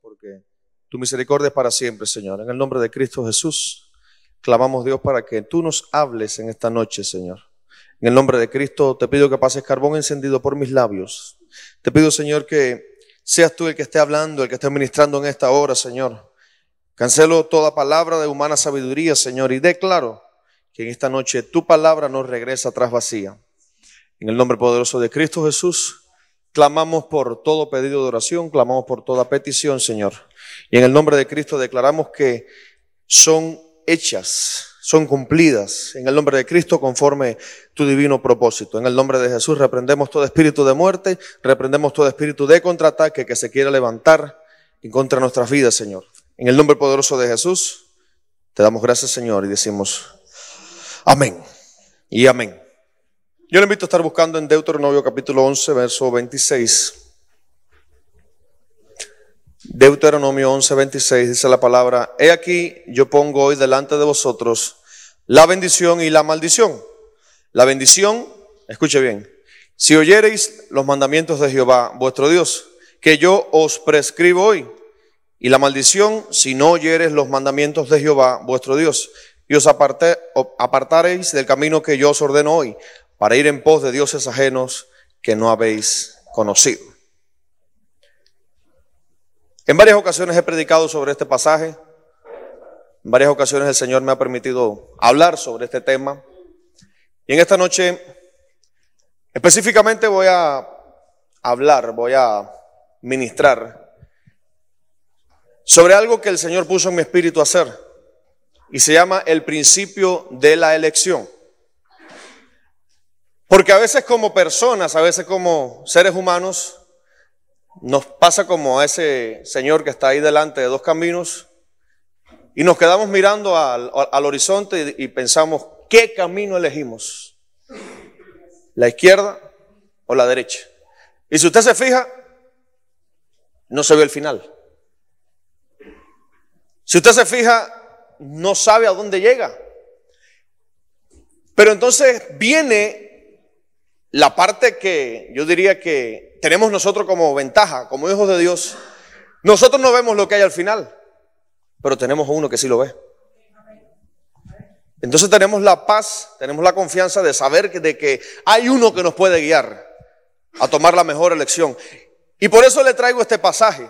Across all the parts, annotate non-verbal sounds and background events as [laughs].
Porque tu misericordia es para siempre, Señor. En el nombre de Cristo Jesús, clamamos Dios para que tú nos hables en esta noche, Señor. En el nombre de Cristo te pido que pases carbón encendido por mis labios. Te pido, Señor, que seas tú el que esté hablando, el que esté ministrando en esta hora, Señor. Cancelo toda palabra de humana sabiduría, Señor, y declaro que en esta noche tu palabra no regresa atrás vacía. En el nombre poderoso de Cristo Jesús, clamamos por todo pedido de oración, clamamos por toda petición, Señor. Y en el nombre de Cristo declaramos que son hechas, son cumplidas en el nombre de Cristo conforme tu divino propósito. En el nombre de Jesús reprendemos todo espíritu de muerte, reprendemos todo espíritu de contraataque que se quiera levantar en contra de nuestras vidas, Señor. En el nombre poderoso de Jesús, te damos gracias, Señor, y decimos amén y amén. Yo le invito a estar buscando en Deuteronomio capítulo 11, verso 26. Deuteronomio 11, 26 dice la palabra, he aquí yo pongo hoy delante de vosotros la bendición y la maldición. La bendición, escuche bien, si oyereis los mandamientos de Jehová, vuestro Dios, que yo os prescribo hoy, y la maldición, si no oyeres los mandamientos de Jehová, vuestro Dios, y os apartareis del camino que yo os ordeno hoy, para ir en pos de dioses ajenos que no habéis conocido. En varias ocasiones he predicado sobre este pasaje. En varias ocasiones el Señor me ha permitido hablar sobre este tema. Y en esta noche específicamente voy a hablar, voy a ministrar sobre algo que el Señor puso en mi espíritu hacer. Y se llama el principio de la elección. Porque a veces como personas, a veces como seres humanos, nos pasa como a ese señor que está ahí delante de dos caminos y nos quedamos mirando al, horizonte y, y pensamos, ¿qué camino elegimos? ¿La izquierda o la derecha? Y si usted se fija, no se ve el final. Si usted se fija, no sabe a dónde llega. Pero entonces viene la parte que yo diría que tenemos nosotros como ventaja, como hijos de Dios, nosotros no vemos lo que hay al final, pero tenemos uno que sí lo ve. Entonces tenemos la paz, tenemos la confianza de saber que, de que hay uno que nos puede guiar a tomar la mejor elección. Y por eso le traigo este pasaje.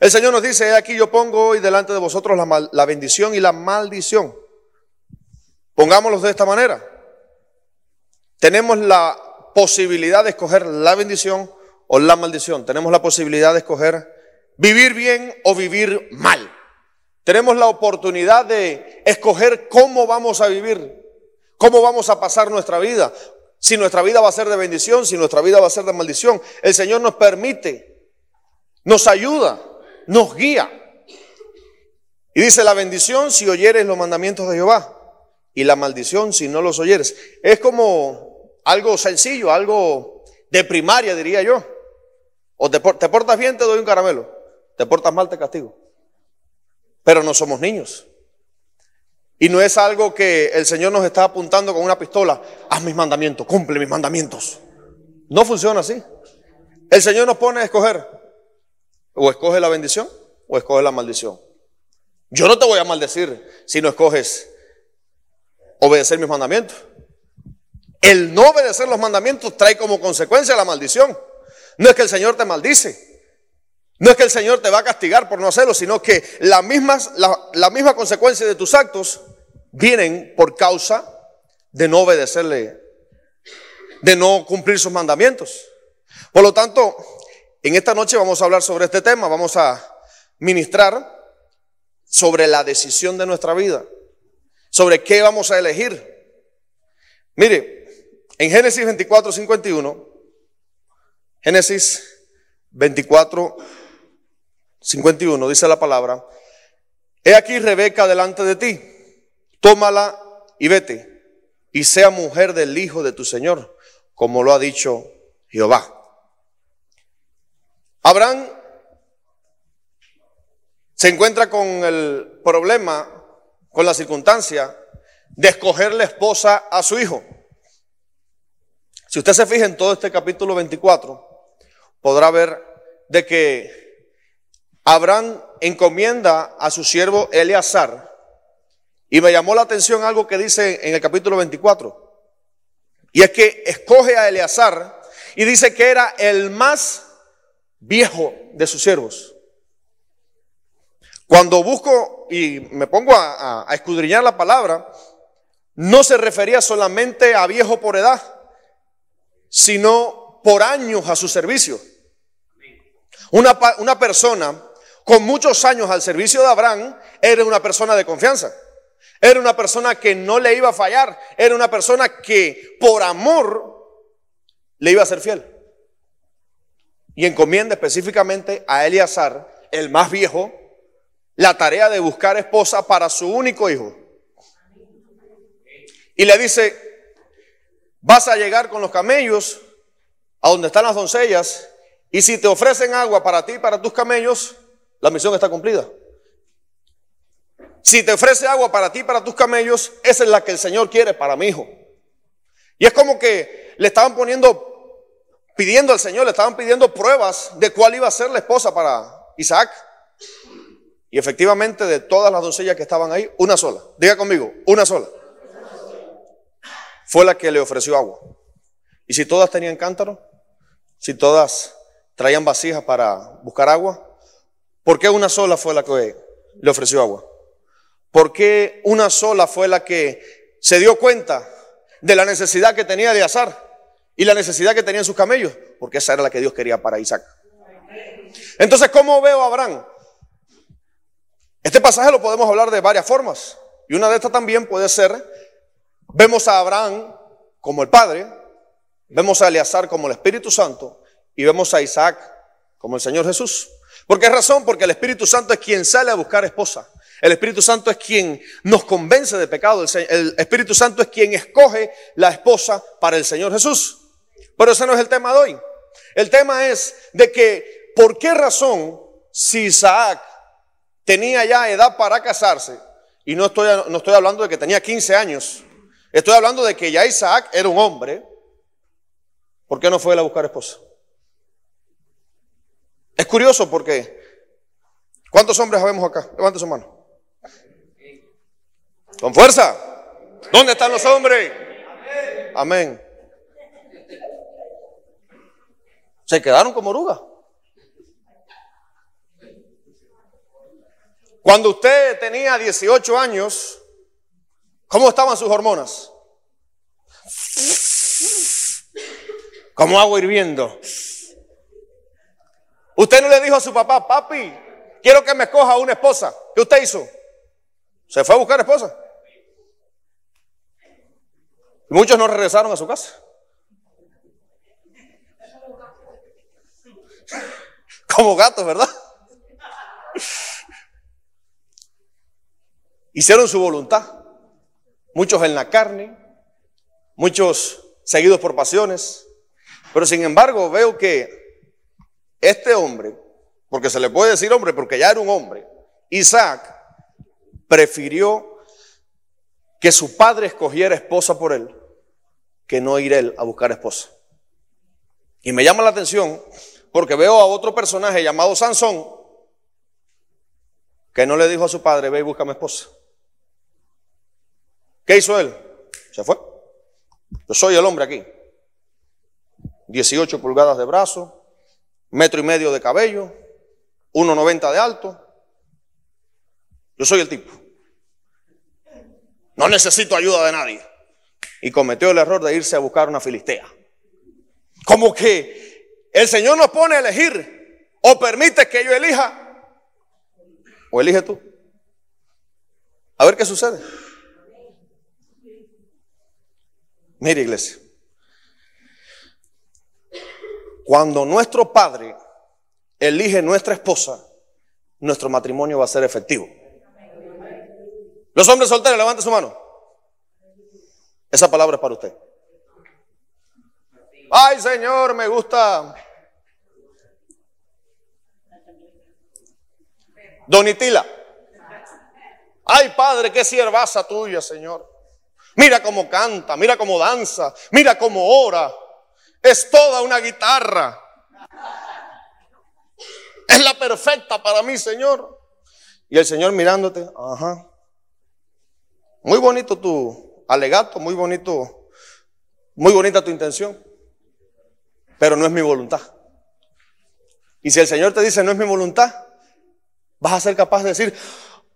El Señor nos dice, aquí yo pongo hoy delante de vosotros la, la bendición y la maldición. Pongámoslos de esta manera tenemos la posibilidad de escoger la bendición o la maldición. Tenemos la posibilidad de escoger vivir bien o vivir mal. Tenemos la oportunidad de escoger cómo vamos a vivir, cómo vamos a pasar nuestra vida, si nuestra vida va a ser de bendición, si nuestra vida va a ser de maldición. El Señor nos permite, nos ayuda, nos guía. Y dice la bendición si oyeres los mandamientos de Jehová y la maldición si no los oyeres. Es como algo sencillo, algo de primaria, diría yo. O te, portas bien, te doy un caramelo. Te portas mal, te castigo. Pero no somos niños. Y no es algo que el Señor nos está apuntando con una pistola. Haz mis mandamientos, cumple mis mandamientos. No funciona así. El Señor nos pone a escoger. O escoge la bendición o escoge la maldición. Yo no te voy a maldecir si no escoges obedecer mis mandamientos. El no obedecer los mandamientos trae como consecuencia la maldición. No es que el Señor te maldice. No es que el Señor te va a castigar por no hacerlo, sino que la misma, la, misma consecuencia de tus actos vienen por causa de no obedecerle, de no cumplir sus mandamientos. Por lo tanto, en esta noche vamos a hablar sobre este tema, vamos a ministrar sobre la decisión de nuestra vida, sobre qué vamos a elegir. Mire, en Génesis 24, 51, Génesis 24, 51 dice la palabra, he aquí Rebeca delante de ti, tómala y vete, y sea mujer del hijo de tu Señor, como lo ha dicho Jehová. Abraham se encuentra con el problema, con la circunstancia de escogerle esposa a su hijo. Si usted se fija en todo este capítulo 24, podrá ver de que Abraham encomienda a su siervo Eleazar. Y me llamó la atención algo que dice en el capítulo 24. Y es que escoge a Eleazar y dice que era el más viejo de sus siervos. Cuando busco y me pongo a, escudriñar la palabra, no se refería solamente a viejo por edad, sino por años a su servicio. Una, una persona con muchos años al servicio de Abraham era una persona de confianza. Era una persona que no le iba a fallar. Era una persona que por amor le iba a ser fiel. Y encomienda específicamente a Eleazar, el más viejo, la tarea de buscar esposa para su único hijo. Y le dice, vas a llegar con los camellos a donde están las doncellas y si te ofrecen agua para ti y para tus camellos, la misión está cumplida. Si te ofrece agua para ti y para tus camellos, esa es la que el Señor quiere para mi hijo. Y es como que le estaban poniendo, pidiendo al Señor, le estaban pidiendo pruebas de cuál iba a ser la esposa para Isaac. Y efectivamente, de todas las doncellas que estaban ahí, una sola. Diga conmigo, una sola. Fue la que le ofreció agua. Y si todas tenían cántaro, si todas traían vasijas para buscar agua, ¿Por qué una sola fue la que le ofreció agua? ¿Por qué una sola fue la que se dio cuenta de la necesidad que tenía de azar y la necesidad que tenían sus camellos? Porque esa era la que Dios quería para Isaac. Entonces, ¿cómo veo a Abraham? Este pasaje lo podemos hablar de varias formas. Y una de estas también puede ser, vemos a Abraham como el Padre, vemos a Eleazar como el Espíritu Santo y vemos a Isaac como el Señor Jesús. ¿Por qué razón? Porque el Espíritu Santo es quien sale a buscar esposa. El Espíritu Santo es quien nos convence de pecado. El Espíritu Santo es quien escoge la esposa para el Señor Jesús. Pero ese no es el tema de hoy. El tema es de que, ¿por qué razón si Isaac tenía ya edad para casarse? Y no estoy, no estoy hablando de que tenía 15 años. Estoy hablando de que ya Isaac era un hombre. ¿Por qué no fue a buscar esposa? Es curioso porque, ¿cuántos hombres habemos acá? Levante su mano. Con fuerza. ¿Dónde están los hombres? Amén. Se quedaron como orugas. Cuando usted tenía 18 años, ¿cómo estaban sus hormonas? Como agua hirviendo. Usted no le dijo a su papá, papi, quiero que me escoja una esposa. ¿Qué usted hizo? Se fue a buscar esposa. Muchos no regresaron a su casa. [laughs] Como gatos, ¿verdad? [laughs] Hicieron su voluntad. Muchos en la carne, muchos seguidos por pasiones. Pero sin embargo veo que este hombre, porque se le puede decir hombre porque ya era un hombre, Isaac prefirió que su padre escogiera esposa por él que no ir él a buscar esposa. Y me llama la atención porque veo a otro personaje llamado Sansón que no le dijo a su padre, ve y búscame esposa. ¿Qué hizo él? Se fue. Yo soy el hombre aquí. 18 pulgadas de brazo, metro y medio de cabello, 1,90 de alto. Yo soy el tipo. No necesito ayuda de nadie. Y cometió el error de irse a buscar una filistea. Como que el Señor nos pone a elegir o permite que yo elija o elige tú. A ver qué sucede. Mire iglesia. Cuando nuestro padre elige nuestra esposa, nuestro matrimonio va a ser efectivo. Los hombres solteros, levanten su mano. Esa palabra es para usted. Ay, Señor, me gusta. Donitila. Ay, Padre, qué siervaza tuya, Señor. Mira cómo canta, mira cómo danza, mira cómo ora. Es toda una guitarra. Es la perfecta para mí, Señor. Y el Señor mirándote, ajá. Muy bonito tu alegato, muy bonito, muy bonita tu intención, pero no es mi voluntad. Y si el Señor te dice no es mi voluntad, vas a ser capaz de decir,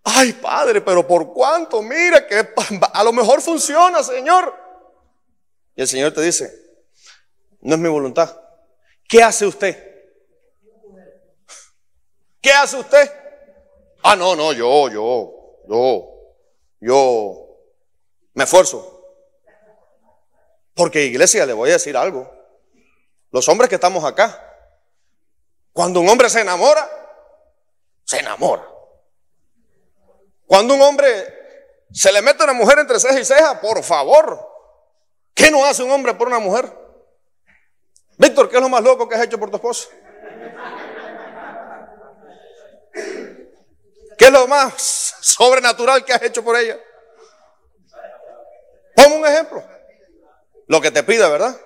ay Padre, pero ¿por cuánto? Mira que [laughs] a lo mejor funciona, Señor. Y el Señor te dice, no es mi voluntad. ¿Qué hace usted? ¿Qué hace usted? Ah, no, no, yo, yo, yo, yo me esfuerzo. Porque iglesia, le voy a decir algo. Los hombres que estamos acá, cuando un hombre se enamora, se enamora. Cuando un hombre se le mete a una mujer entre ceja y ceja, por favor, ¿qué no hace un hombre por una mujer? Víctor, ¿qué es lo más loco que has hecho por tu esposa? ¿Qué es lo más sobrenatural que has hecho por ella? Pongo un ejemplo. Lo que te pida, ¿verdad?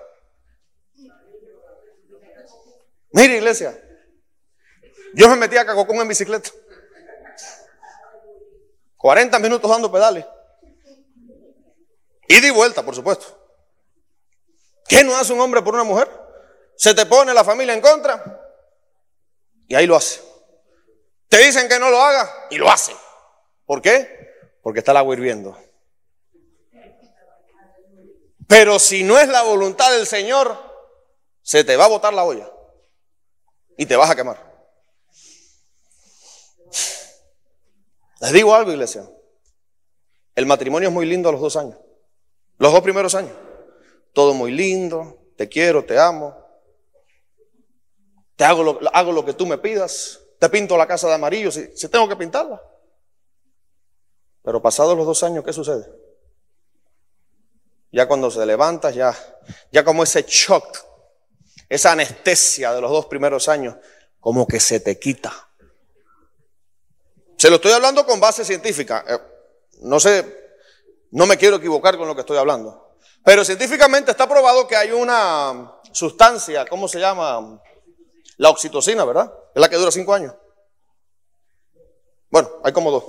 Mire, iglesia. Yo me metí a Cacocón en bicicleta. 40 minutos dando pedales. Y di vuelta, por supuesto. ¿Qué no hace un hombre por una mujer? Se te pone la familia en contra y ahí lo hace. Te dicen que no lo haga y lo hace. ¿Por qué? Porque está el agua hirviendo. Pero si no es la voluntad del Señor, se te va a botar la olla y te vas a quemar. Les digo algo, iglesia. El matrimonio es muy lindo a los dos años. Los dos primeros años. Todo muy lindo. Te quiero, te amo. Te hago lo, hago lo que tú me pidas. Te pinto la casa de amarillo si, si tengo que pintarla. Pero pasados los dos años, ¿qué sucede? Ya cuando se levantas, ya, ya como ese shock, esa anestesia de los dos primeros años, como que se te quita. Se lo estoy hablando con base científica. Eh, no sé, no me quiero equivocar con lo que estoy hablando. Pero científicamente está probado que hay una sustancia, ¿cómo se llama? La oxitocina, ¿verdad? Es la que dura cinco años. Bueno, hay como dos.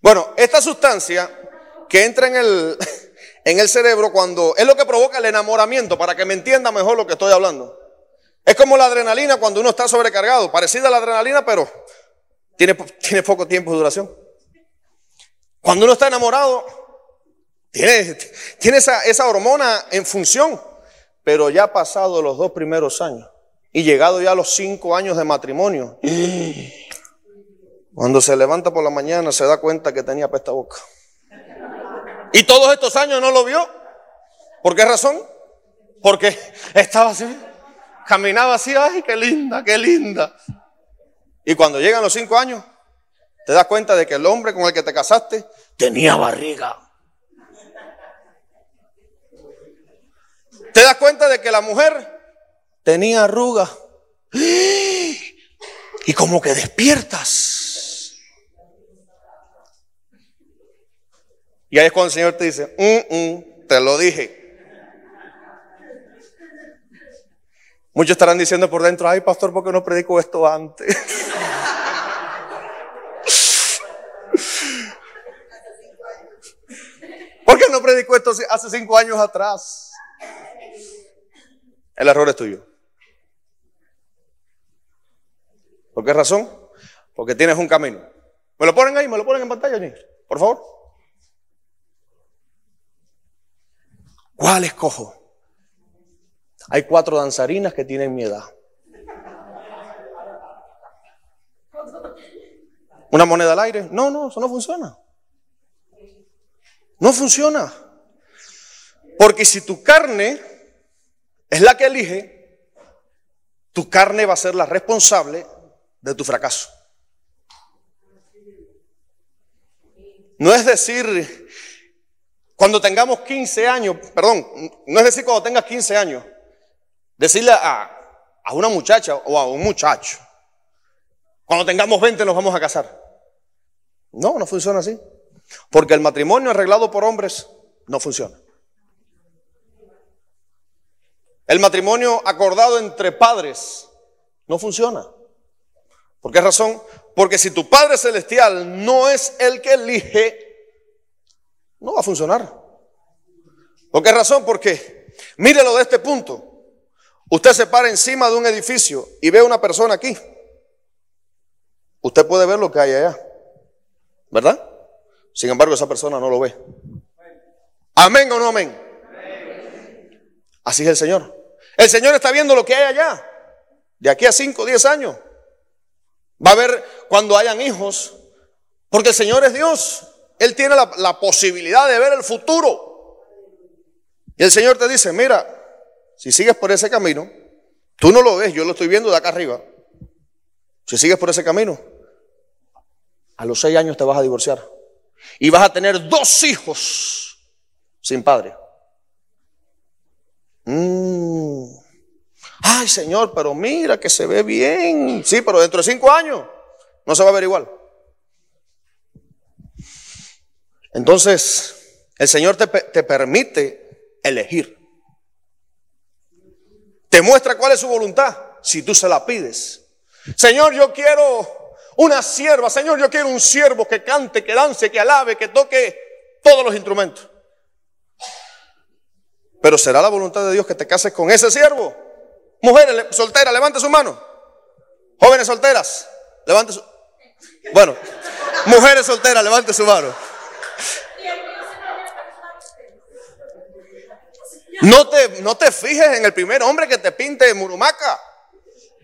Bueno, esta sustancia que entra en el, [laughs] en el cerebro cuando es lo que provoca el enamoramiento, para que me entienda mejor lo que estoy hablando. Es como la adrenalina cuando uno está sobrecargado, parecida a la adrenalina, pero tiene, poco tiempo de duración. Cuando uno está enamorado, tiene, tiene esa, esa hormona en función, pero ya pasado los dos primeros años y llegado ya a los cinco años de matrimonio, [gasps] cuando se levanta por la mañana se da cuenta que tenía pesta boca. Y todos estos años no lo vio. ¿Por qué razón? Porque estaba así, caminaba así, ay, qué linda, qué linda. Y cuando llegan los cinco años, te das cuenta de que el hombre con el que te casaste tenía barriga. Te das cuenta de que la mujer tenía arruga. Y como que despiertas. Y ahí es cuando el Señor te dice, mm, mm, te lo dije. Muchos estarán diciendo por dentro, ay pastor, ¿por qué no predico esto antes? [laughs] ¿Por qué no predicó esto hace cinco años atrás? El error es tuyo. ¿Por qué razón? Porque tienes un camino. ¿Me lo ponen ahí? ¿Me lo ponen en pantalla, Por favor. ¿Cuál escojo? Hay cuatro danzarinas que tienen mi edad. ¿Una moneda al aire? No, no, eso no funciona. No funciona. Porque si tu carne es la que elige, tu carne va a ser la responsable de tu fracaso. No es decir, cuando tengamos 15 años, perdón, no es decir cuando tengas 15 años, decirle a, a una muchacha o a un muchacho, cuando tengamos 20 nos vamos a casar. No, no funciona así. Porque el matrimonio arreglado por hombres no funciona. El matrimonio acordado entre padres no funciona. ¿Por qué razón? Porque si tu Padre Celestial no es el que elige, no va a funcionar. ¿Por qué razón? Porque, mírelo de este punto. Usted se para encima de un edificio y ve a una persona aquí. Usted puede ver lo que hay allá. ¿Verdad? Sin embargo, esa persona no lo ve. Amén o no amén. Así es el Señor. El Señor está viendo lo que hay allá. De aquí a 5, 10 años. Va a ver cuando hayan hijos. Porque el Señor es Dios. Él tiene la, la posibilidad de ver el futuro. Y el Señor te dice, mira, si sigues por ese camino, tú no lo ves, yo lo estoy viendo de acá arriba. Si sigues por ese camino, a los seis años te vas a divorciar. Y vas a tener dos hijos sin padre. Mm. Ay, Señor, pero mira que se ve bien. Sí, pero dentro de cinco años no se va a ver igual. Entonces, el Señor te, te permite elegir. Te muestra cuál es su voluntad si tú se la pides. Señor, yo quiero una sierva. Señor, yo quiero un siervo que cante, que dance, que alabe, que toque todos los instrumentos. Pero será la voluntad de Dios que te cases con ese siervo. Mujeres solteras, levante su mano. Jóvenes solteras, levante su Bueno, mujeres solteras, levante su mano. No te, no te fijes en el primer hombre que te pinte murumaca.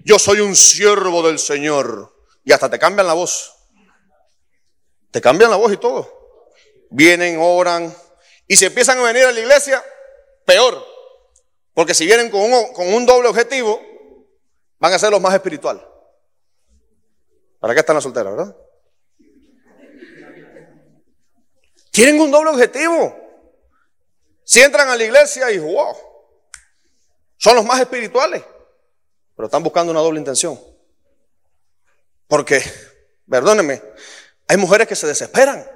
Yo soy un siervo del Señor. Y hasta te cambian la voz. Te cambian la voz y todo. Vienen, oran. Y si empiezan a venir a la iglesia, peor. Porque si vienen con un, con un doble objetivo, van a ser los más espirituales. ¿Para qué están las solteras, verdad? Tienen un doble objetivo. Si entran a la iglesia y wow, son los más espirituales, pero están buscando una doble intención. Porque, perdónenme, hay mujeres que se desesperan.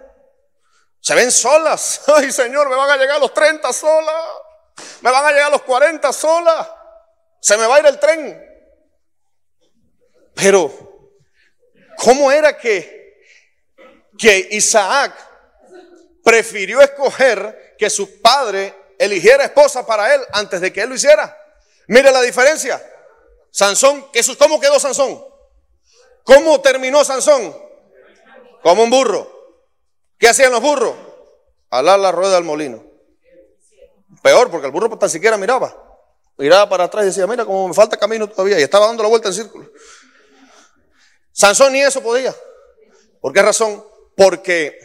Se ven solas. [laughs] Ay, Señor, me van a llegar a los 30 solas. Me van a llegar a los 40 solas. Se me va a ir el tren. Pero, ¿cómo era que, que Isaac prefirió escoger que su padre eligiera esposa para él antes de que él lo hiciera? Mire la diferencia. Sansón, ¿cómo quedó Sansón? ¿Cómo terminó Sansón? Como un burro. ¿Qué hacían los burros? Alar la rueda del molino. Peor, porque el burro tan siquiera miraba. Miraba para atrás y decía, mira, como me falta camino todavía. Y estaba dando la vuelta en círculo. Sansón ni eso podía. ¿Por qué razón? Porque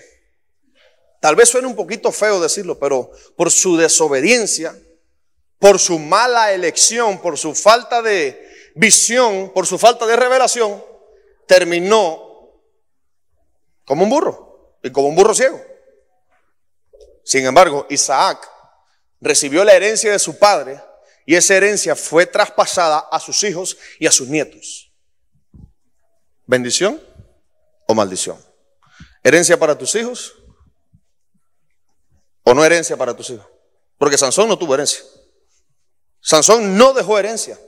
tal vez suene un poquito feo decirlo, pero por su desobediencia, por su mala elección, por su falta de visión, por su falta de revelación, terminó como un burro y como un burro ciego. Sin embargo, Isaac recibió la herencia de su padre y esa herencia fue traspasada a sus hijos y a sus nietos. ¿Bendición o maldición? ¿Herencia para tus hijos o no herencia para tus hijos? Porque Sansón no tuvo herencia. Sansón no dejó herencia.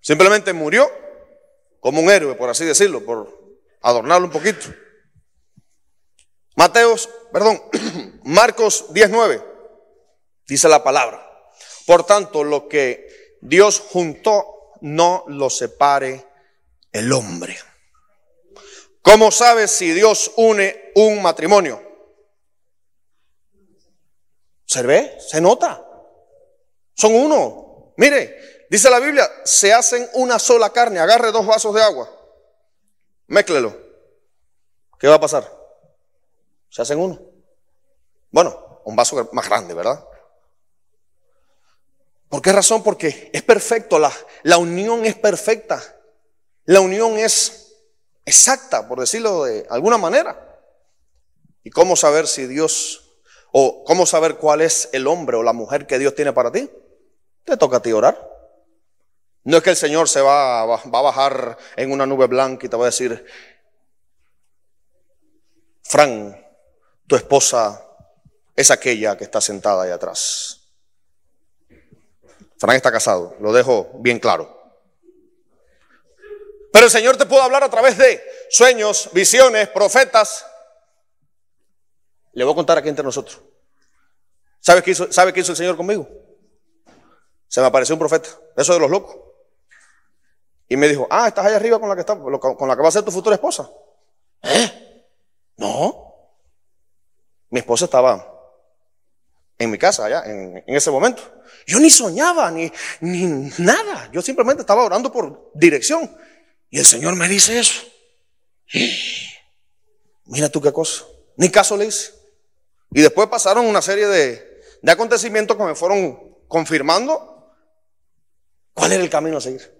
Simplemente murió como un héroe, por así decirlo, por adornarlo un poquito. Mateos, perdón, [clears throat] Marcos 19, dice la palabra. Por tanto, lo que Dios juntó, no lo separe el hombre. ¿Cómo sabes si Dios une un matrimonio? ¿Se ve? ¿Se nota? Son uno. Mire, Dice la Biblia, se hacen una sola carne. Agarre dos vasos de agua. Méclelo. ¿Qué va a pasar? Se hacen uno. Bueno, un vaso más grande, ¿verdad? ¿Por qué razón? Porque es perfecto, la, la unión es perfecta. La unión es exacta, por decirlo de alguna manera. ¿Y cómo saber si Dios, o cómo saber cuál es el hombre o la mujer que Dios tiene para ti? Te toca a ti orar. No es que el Señor se va, a bajar en una nube blanca y te va a decir, Fran, tu esposa es aquella que está sentada ahí atrás. Fran está casado, lo dejo bien claro. Pero el Señor te puede hablar a través de sueños, visiones, profetas. Le voy a contar aquí entre nosotros. ¿Sabe qué hizo, ¿sabe hizo el Señor conmigo? Se me apareció un profeta, eso de los locos. Y me dijo, ah, estás allá arriba con la que, está, con la que va a ser tu futura esposa. ¿Eh? No. Mi esposa estaba en mi casa allá, en, ese momento. Yo ni soñaba, ni, ni nada. Yo simplemente estaba orando por dirección. Y el Señor me dice eso. [gasps] Mira tú qué cosa. Ni caso le hice. Y después pasaron una serie de, de acontecimientos que me fueron confirmando cuál era el camino a seguir.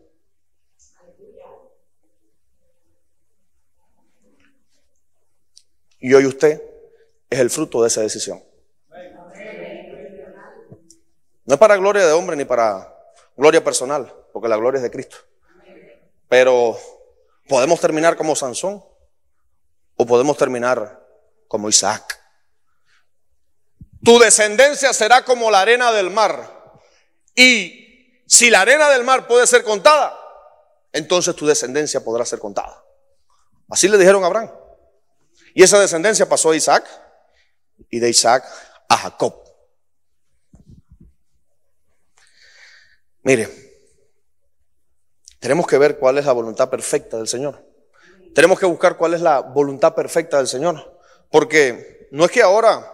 Y hoy usted es el fruto de esa decisión. No es para gloria de hombre ni para gloria personal, porque la gloria es de Cristo. Pero podemos terminar como Sansón o podemos terminar como Isaac. Tu descendencia será como la arena del mar. Y si la arena del mar puede ser contada, entonces tu descendencia podrá ser contada. Así le dijeron a Abraham. Y esa descendencia pasó a Isaac y de Isaac a Jacob. Mire, tenemos que ver cuál es la voluntad perfecta del Señor. Tenemos que buscar cuál es la voluntad perfecta del Señor. Porque no es que ahora,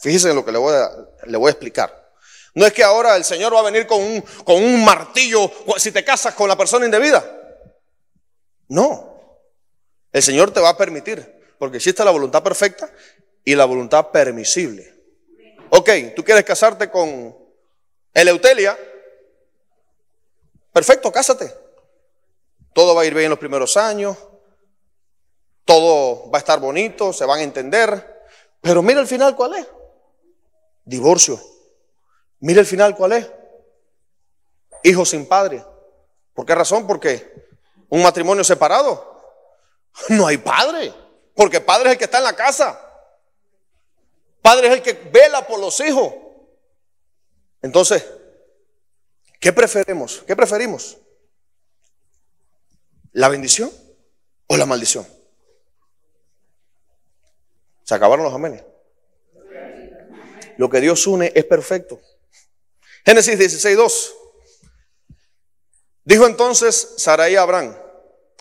fíjese en lo que le voy a, explicar. No es que ahora el Señor va a venir con un, con un martillo si te casas con la persona indebida. No. El Señor te va a permitir, porque existe la voluntad perfecta y la voluntad permisible. Ok, tú quieres casarte con Eleutelia. Perfecto, cásate. Todo va a ir bien en los primeros años. Todo va a estar bonito, se van a entender. Pero mira el final cuál es. Divorcio. Mira el final cuál es. Hijo sin padre. ¿Por qué razón? Porque un matrimonio separado no hay padre, porque padre es el que está en la casa. Padre es el que vela por los hijos. Entonces, ¿qué preferimos? ¿Qué preferimos? ¿La bendición o la maldición? Se acabaron los amenes. Lo que Dios une es perfecto. Génesis 16, 2. Dijo entonces Sarai a Abraham,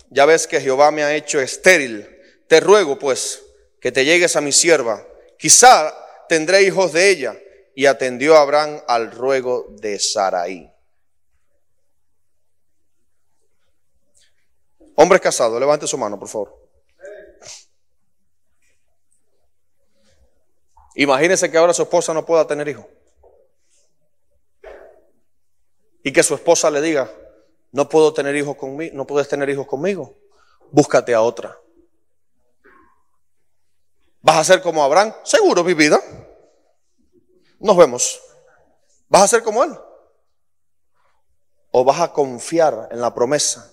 ya ves que Jehová me ha hecho estéril. Te ruego pues que te llegues a mi sierva. Quizá tendré hijos de ella. Y atendió Abraham al ruego de Saraí. Hombres casados, levante su mano, por favor. Imagínese que ahora su esposa no pueda tener hijos. Y que su esposa le diga, no puedo tener hijos conmigo, no puedes tener hijos conmigo. Búscate a otra. ¿Vas a ser como Abraham? Seguro, mi vida. Nos vemos. ¿Vas a ser como él? ¿O vas a confiar en la promesa?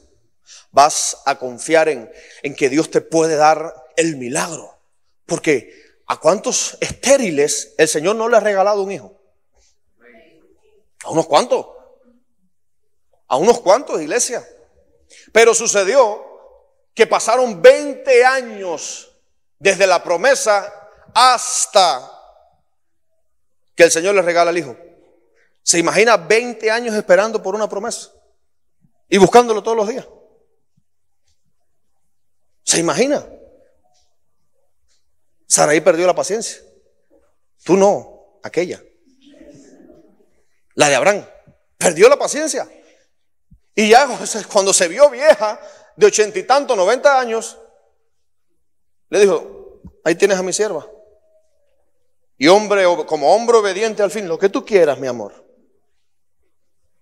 ¿Vas a confiar en, en que Dios te puede dar el milagro? Porque ¿a cuántos estériles el Señor no le ha regalado un hijo? ¿A unos cuantos? A unos cuantos, iglesia. Pero sucedió que pasaron 20 años desde la promesa hasta que el Señor le regala al Hijo. ¿Se imagina 20 años esperando por una promesa? Y buscándolo todos los días. ¿Se imagina? Saraí perdió la paciencia. Tú no, aquella. La de Abraham. Perdió la paciencia. Y ya [laughs] cuando se vio vieja, de ochenta y tanto, noventa años, le dijo, ahí tienes a mi sierva. Y hombre, como hombre obediente al fin, lo que tú quieras, mi amor.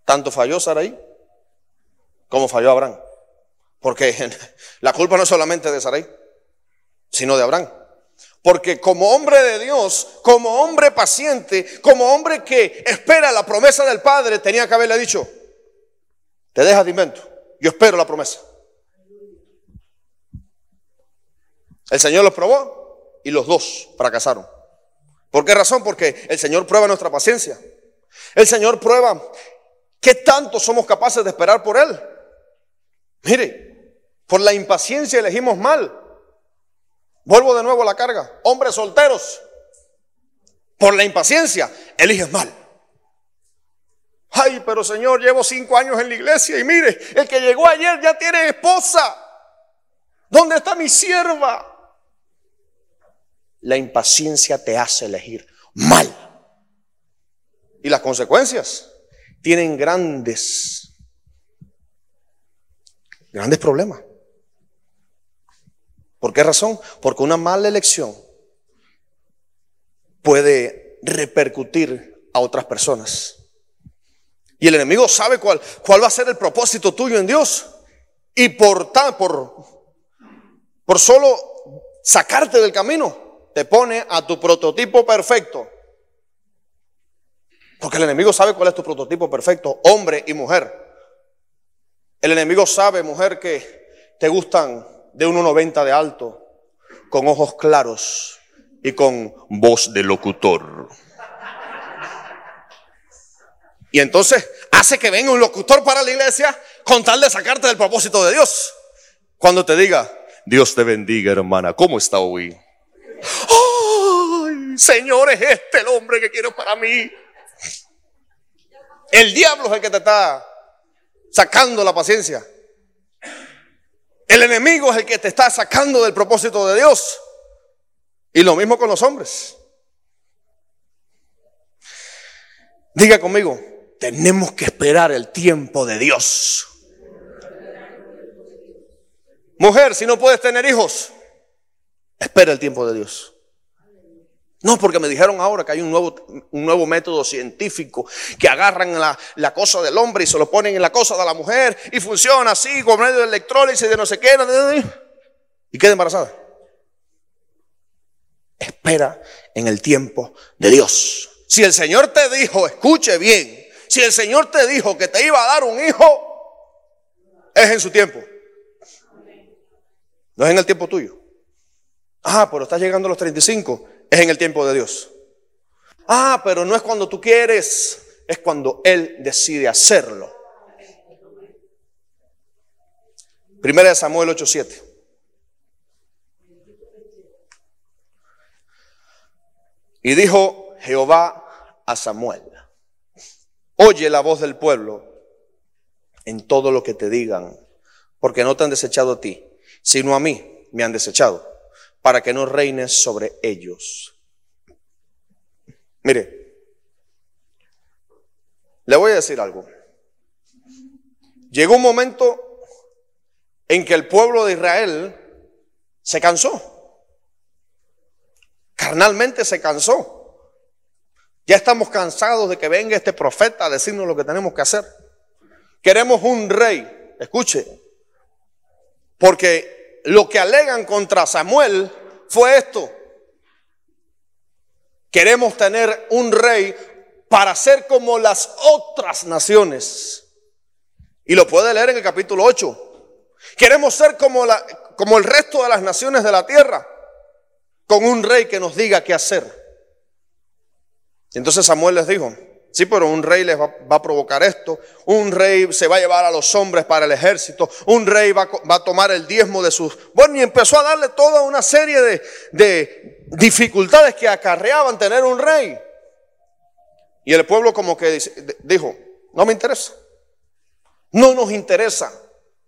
Tanto falló Sarai como falló Abraham. Porque [laughs] la culpa no es solamente de Sarai, sino de Abraham. Porque como hombre de Dios, como hombre paciente, como hombre que espera la promesa del Padre, tenía que haberle dicho, te dejas de invento. Yo espero la promesa. El Señor los probó y los dos fracasaron. ¿Por qué razón? Porque el Señor prueba nuestra paciencia. El Señor prueba qué tanto somos capaces de esperar por Él. Mire, por la impaciencia elegimos mal. Vuelvo de nuevo a la carga. Hombres solteros, por la impaciencia, eliges mal. Ay, pero Señor, llevo cinco años en la iglesia y mire, el que llegó ayer ya tiene esposa. ¿Dónde está mi sierva? La impaciencia te hace elegir mal. Y las consecuencias tienen grandes, grandes problemas. ¿Por qué razón? Porque una mala elección puede repercutir a otras personas. Y el enemigo sabe cuál, cuál va a ser el propósito tuyo en Dios. Y por, por, por solo sacarte del camino, te pone a tu prototipo perfecto. Porque el enemigo sabe cuál es tu prototipo perfecto, hombre y mujer. El enemigo sabe, mujer, que te gustan de 1,90 de alto, con ojos claros y con voz de locutor. Y entonces hace que venga un locutor para la iglesia con tal de sacarte del propósito de Dios. Cuando te diga, Dios te bendiga hermana, ¿cómo está hoy? ¡Ay, Señor, es este el hombre que quiero para mí! El diablo es el que te está sacando la paciencia. El enemigo es el que te está sacando del propósito de Dios. Y lo mismo con los hombres. Diga conmigo, tenemos que esperar el tiempo de Dios. Mujer, si no puedes tener hijos, espera el tiempo de Dios. No, porque me dijeron ahora que hay un nuevo, un nuevo método científico que agarran la, la, cosa del hombre y se lo ponen en la cosa de la mujer y funciona así, con medio de electrólisis, de no sé qué, y queda embarazada. Espera en el tiempo de Dios. Si el Señor te dijo, escuche bien, si el Señor te dijo que te iba a dar un hijo, es en su tiempo. No es en el tiempo tuyo. Ah, pero estás llegando a los 35 es en el tiempo de Dios. Ah, pero no es cuando tú quieres, es cuando Él decide hacerlo. Primera de Samuel 8:7. Y dijo Jehová a Samuel, oye la voz del pueblo en todo lo que te digan, porque no te han desechado a ti, sino a mí me han desechado para que no reines sobre ellos. Mire, le voy a decir algo. Llegó un momento en que el pueblo de Israel se cansó. Carnalmente se cansó. Ya estamos cansados de que venga este profeta a decirnos lo que tenemos que hacer. Queremos un rey. Escuche. Porque lo que alegan contra Samuel fue esto. Queremos tener un rey para ser como las otras naciones. Y lo puede leer en el capítulo 8. Queremos ser como, la, como el resto de las naciones de la tierra, con un rey que nos diga qué hacer. entonces Samuel les dijo, Sí, pero un rey les va, a provocar esto. Un rey se va a llevar a los hombres para el ejército. Un rey va, a tomar el diezmo de sus... Bueno, y empezó a darle toda una serie de, de dificultades que acarreaban tener un rey. Y el pueblo como que dijo, no me interesa. No nos interesa.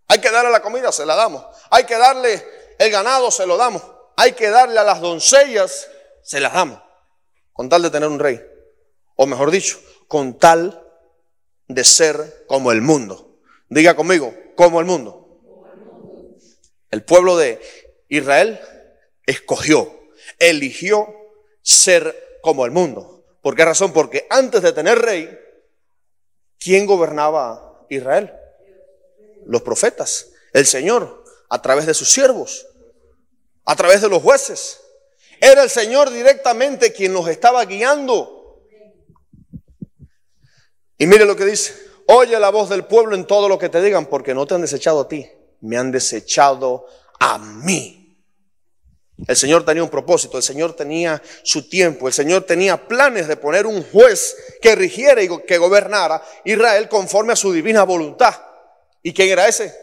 Hay que darle la comida, se la damos. Hay que darle el ganado, se lo damos. Hay que darle a las doncellas, se las damos. Con tal de tener un rey. O mejor dicho, con tal de ser como el mundo. Diga conmigo, como el mundo. El pueblo de Israel escogió, eligió ser como el mundo. ¿Por qué razón? Porque antes de tener rey, ¿quién gobernaba Israel? Los profetas, el Señor, a través de sus siervos, a través de los jueces. Era el Señor directamente quien nos estaba guiando y mire lo que dice, oye la voz del pueblo en todo lo que te digan, porque no te han desechado a ti, me han desechado a mí. El Señor tenía un propósito, el Señor tenía su tiempo, el Señor tenía planes de poner un juez que rigiera y que gobernara Israel conforme a su divina voluntad. ¿Y quién era ese?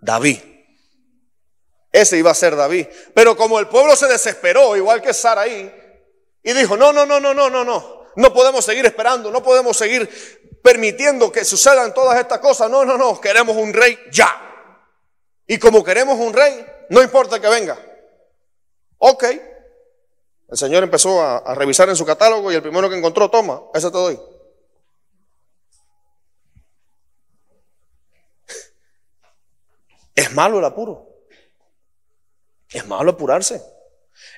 David. Ese iba a ser David. Pero como el pueblo se desesperó, igual que ahí y dijo, no, no, no, no, no, no, no. No podemos seguir esperando, no podemos seguir permitiendo que sucedan todas estas cosas. No, no, no, queremos un rey ya. Y como queremos un rey, no importa que venga. Ok. El Señor empezó a, revisar en su catálogo y el primero que encontró, toma, ese te doy. Es malo el apuro. Es malo apurarse.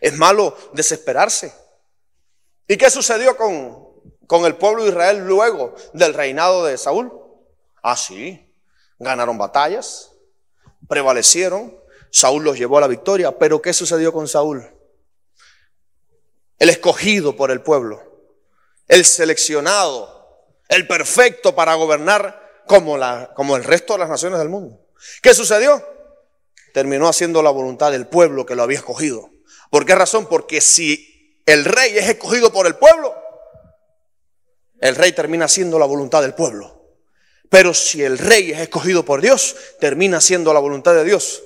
Es malo desesperarse. ¿Y qué sucedió con, con el pueblo de Israel luego del reinado de Saúl? Ah, sí. Ganaron batallas, prevalecieron, Saúl los llevó a la victoria, pero ¿qué sucedió con Saúl? El escogido por el pueblo, el seleccionado, el perfecto para gobernar como, la, como el resto de las naciones del mundo. ¿Qué sucedió? Terminó haciendo la voluntad del pueblo que lo había escogido. ¿Por qué razón? Porque si el rey es escogido por el pueblo, el rey termina haciendo la voluntad del pueblo. Pero si el rey es escogido por Dios, termina siendo la voluntad de Dios.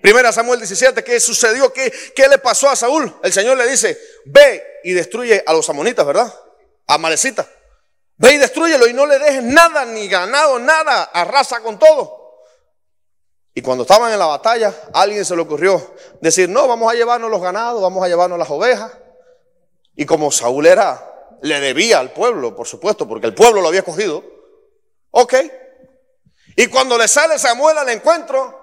Primera Samuel 17, ¿qué sucedió? ¿Qué, ¿Qué le pasó a Saúl? El Señor le dice, ve y destruye a los amonitas, ¿verdad? A Malecita. Ve y destruyelo y no le dejes nada, ni ganado, nada. Arrasa con todo. Y cuando estaban en la batalla, alguien se le ocurrió decir, no, vamos a llevarnos los ganados, vamos a llevarnos las ovejas. Y como Saúl era, le debía al pueblo, por supuesto, porque el pueblo lo había escogido. Ok. Y cuando le sale Samuel al encuentro,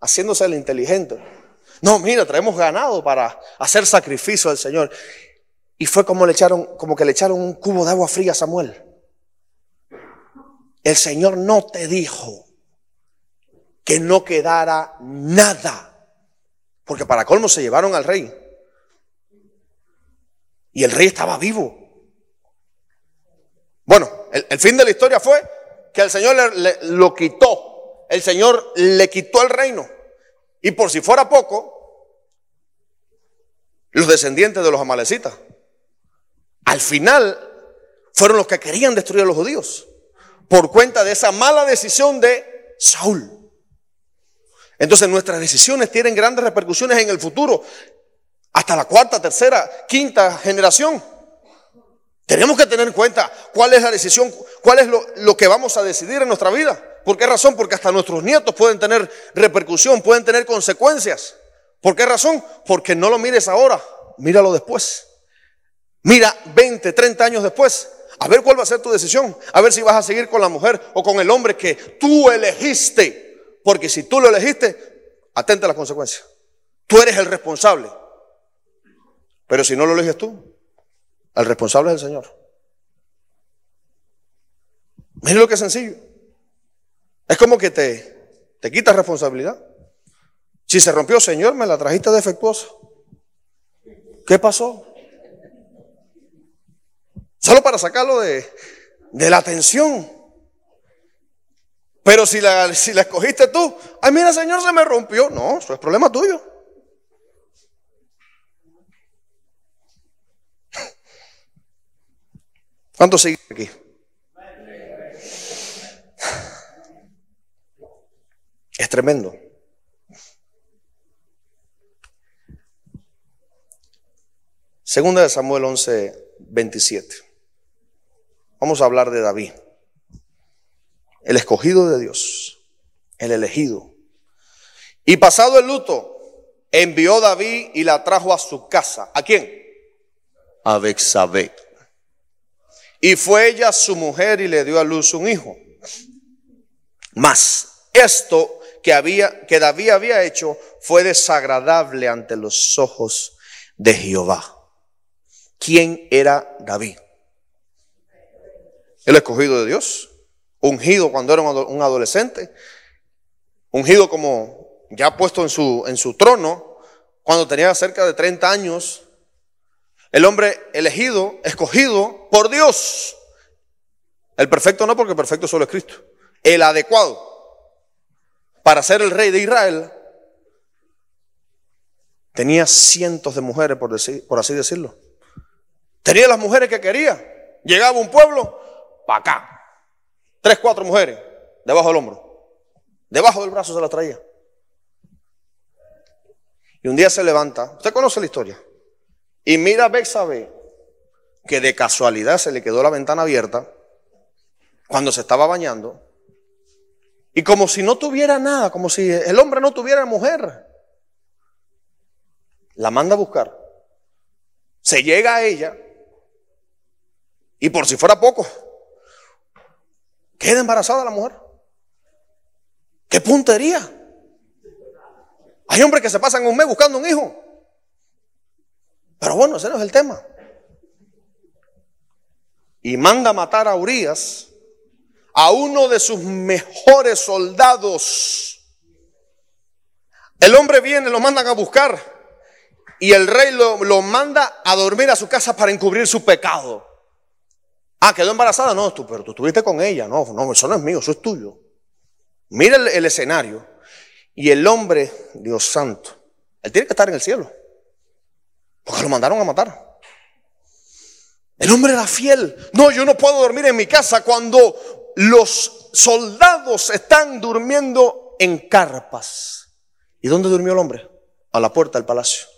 haciéndose el inteligente. No, mira, traemos ganado para hacer sacrificio al Señor. Y fue como le echaron, como que le echaron un cubo de agua fría a Samuel. El Señor no te dijo que no quedara nada. Porque para colmo se llevaron al rey. Y el rey estaba vivo. Bueno, el, fin de la historia fue que el Señor le, lo quitó. El Señor le quitó el reino. Y por si fuera poco, los descendientes de los amalecitas, al final fueron los que querían destruir a los judíos por cuenta de esa mala decisión de Saúl. Entonces nuestras decisiones tienen grandes repercusiones en el futuro, hasta la cuarta, tercera, quinta generación. Tenemos que tener en cuenta cuál es la decisión, cuál es lo, que vamos a decidir en nuestra vida. ¿Por qué razón? Porque hasta nuestros nietos pueden tener repercusión, pueden tener consecuencias. ¿Por qué razón? Porque no lo mires ahora, míralo después. Mira 20, 30 años después. A ver cuál va a ser tu decisión. A ver si vas a seguir con la mujer o con el hombre que tú elegiste. Porque si tú lo elegiste, atenta a las consecuencias. Tú eres el responsable. Pero si no lo eliges tú, al responsable es el Señor. Mire lo que es sencillo. Es como que te, te quitas responsabilidad. Si se rompió, Señor, me la trajiste defectuosa. ¿Qué pasó? Solo para sacarlo de, de la atención. Pero si la, si la escogiste tú, ay, mira, Señor, se me rompió. No, eso es problema tuyo. [laughs] ¿Cuántos siguen aquí? Es tremendo. Segunda de Samuel 11, 27. Vamos a hablar de David. El escogido de Dios. El elegido. Y pasado el luto, envió David y la trajo a su casa. ¿A quién? A Bexabé. Y fue ella su mujer y le dio a luz un hijo. Mas esto que había que David había hecho fue desagradable ante los ojos de Jehová. ¿Quién era David? El escogido de Dios, ungido cuando era un adolescente, ungido como ya puesto en su, trono cuando tenía cerca de 30 años, el hombre elegido, escogido por Dios. El perfecto no, porque perfecto solo es Cristo. El adecuado para ser el rey de Israel tenía cientos de mujeres, por, por así decirlo. Tenía las mujeres que quería. Llegaba un pueblo, para acá. Tres, cuatro mujeres debajo del hombro. Debajo del brazo se la traía. Y un día se levanta, usted conoce la historia, y mira a Bexabe, que de casualidad se le quedó la ventana abierta cuando se estaba bañando, y como si no tuviera nada, como si el hombre no tuviera mujer, la manda a buscar. Se llega a ella, y por si fuera poco, queda embarazada la mujer. ¡Qué puntería! Hay hombres que se pasan un mes buscando un hijo. Pero bueno, ese no es el tema. Y manda a matar a Urias, a uno de sus mejores soldados. El hombre viene, lo mandan a buscar. Y el rey lo, lo manda a dormir a su casa para encubrir su pecado. Ah, quedó embarazada. No, tú, pero tú estuviste con ella. No, no, eso no es mío, eso es tuyo. Mira el escenario. Y el hombre, Dios santo, él tiene que estar en el cielo. Porque lo mandaron a matar. El hombre era fiel. No, yo no puedo dormir en mi casa cuando los soldados están durmiendo en carpas. ¿Y dónde durmió el hombre? A la puerta del palacio.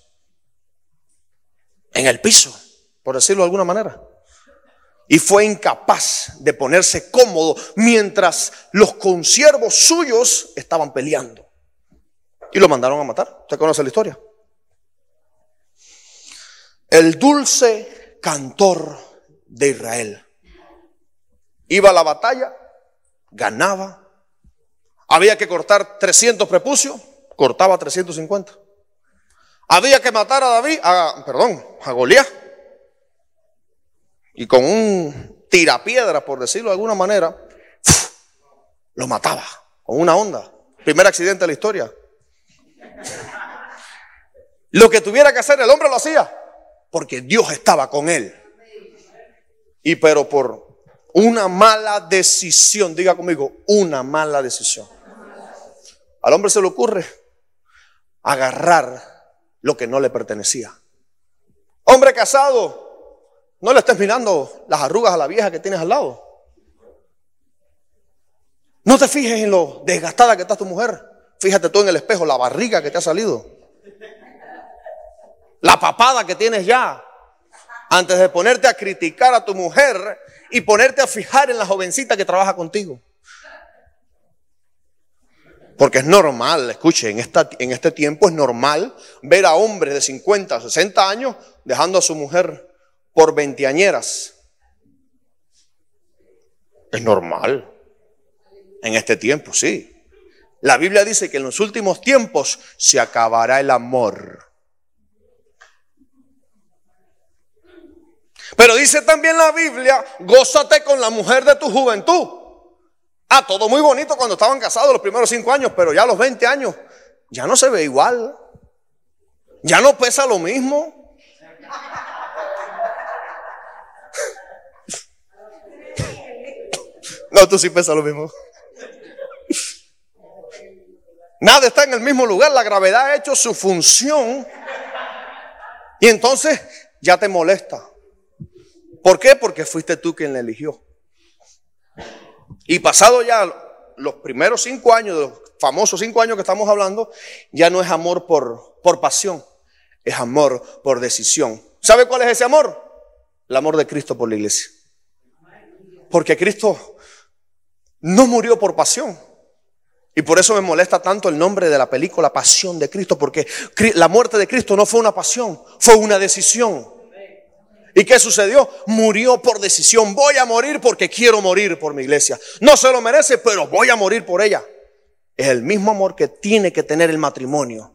En el piso, por decirlo de alguna manera. Y fue incapaz de ponerse cómodo mientras los consiervos suyos estaban peleando. Y lo mandaron a matar. ¿Usted conoce la historia? El dulce cantor de Israel. Iba a la batalla, ganaba. Había que cortar 300 prepucios, cortaba 350. Había que matar a David, a, perdón, a Goliat. Y con un tirapiedra, por decirlo de alguna manera, lo mataba con una onda. Primer accidente de la historia. Lo que tuviera que hacer el hombre lo hacía, porque Dios estaba con él. Y pero por una mala decisión, diga conmigo, una mala decisión. Al hombre se le ocurre agarrar lo que no le pertenecía. Hombre casado, no le estés mirando las arrugas a la vieja que tienes al lado. No te fijes en lo desgastada que está tu mujer. Fíjate tú en el espejo, la barriga que te ha salido la papada que tienes ya, antes de ponerte a criticar a tu mujer y ponerte a fijar en la jovencita que trabaja contigo. Porque es normal, escuche, en, esta, en este tiempo es normal ver a hombres de 50, 60 años dejando a su mujer por veinteañeras. Es normal. En este tiempo, sí. La Biblia dice que en los últimos tiempos se acabará el amor. Pero dice también la Biblia, gózate con la mujer de tu juventud. Ah, todo muy bonito cuando estaban casados los primeros cinco años, pero ya a los 20 años ya no se ve igual. Ya no pesa lo mismo. No, tú sí pesa lo mismo. Nada está en el mismo lugar, la gravedad ha hecho su función y entonces ya te molesta. ¿Por qué? Porque fuiste tú quien la eligió. Y pasado ya los primeros cinco años, los famosos cinco años que estamos hablando, ya no es amor por, por pasión, es amor por decisión. ¿Sabe cuál es ese amor? El amor de Cristo por la iglesia. Porque Cristo no murió por pasión. Y por eso me molesta tanto el nombre de la película Pasión de Cristo, porque la muerte de Cristo no fue una pasión, fue una decisión. ¿Y qué sucedió? Murió por decisión. Voy a morir porque quiero morir por mi iglesia. No se lo merece, pero voy a morir por ella. Es el mismo amor que tiene que tener el matrimonio.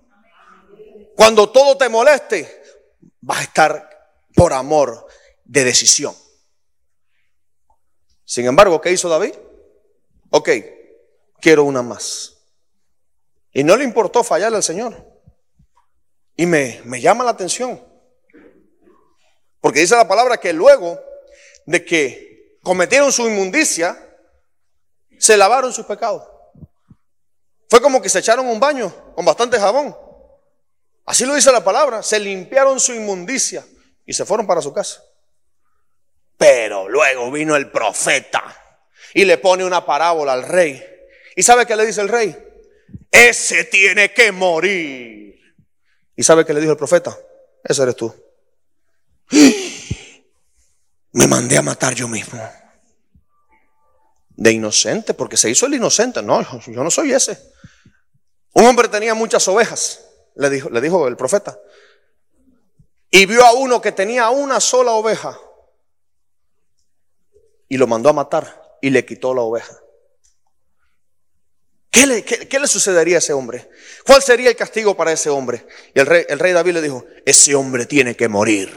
Cuando todo te moleste, vas a estar por amor de decisión. Sin embargo, ¿qué hizo David? Ok, quiero una más. Y no le importó fallarle al Señor. Y me, me llama la atención. Porque dice la palabra que luego de que cometieron su inmundicia, se lavaron sus pecados. Fue como que se echaron un baño con bastante jabón. Así lo dice la palabra. Se limpiaron su inmundicia y se fueron para su casa. Pero luego vino el profeta y le pone una parábola al rey. ¿Y sabe qué le dice el rey? ese tiene que morir. ¿Y sabe qué le dijo el profeta? Ese eres tú. [gasps] Me mandé a matar yo mismo. De inocente, porque se hizo el inocente. No, yo no soy ese. Un hombre tenía muchas ovejas, le dijo, le dijo el profeta. Y vio a uno que tenía una sola oveja. Y lo mandó a matar y le quitó la oveja. ¿Qué le, sucedería a ese hombre? ¿Cuál sería el castigo para ese hombre? Y el rey, el rey David le dijo, ese hombre tiene que morir.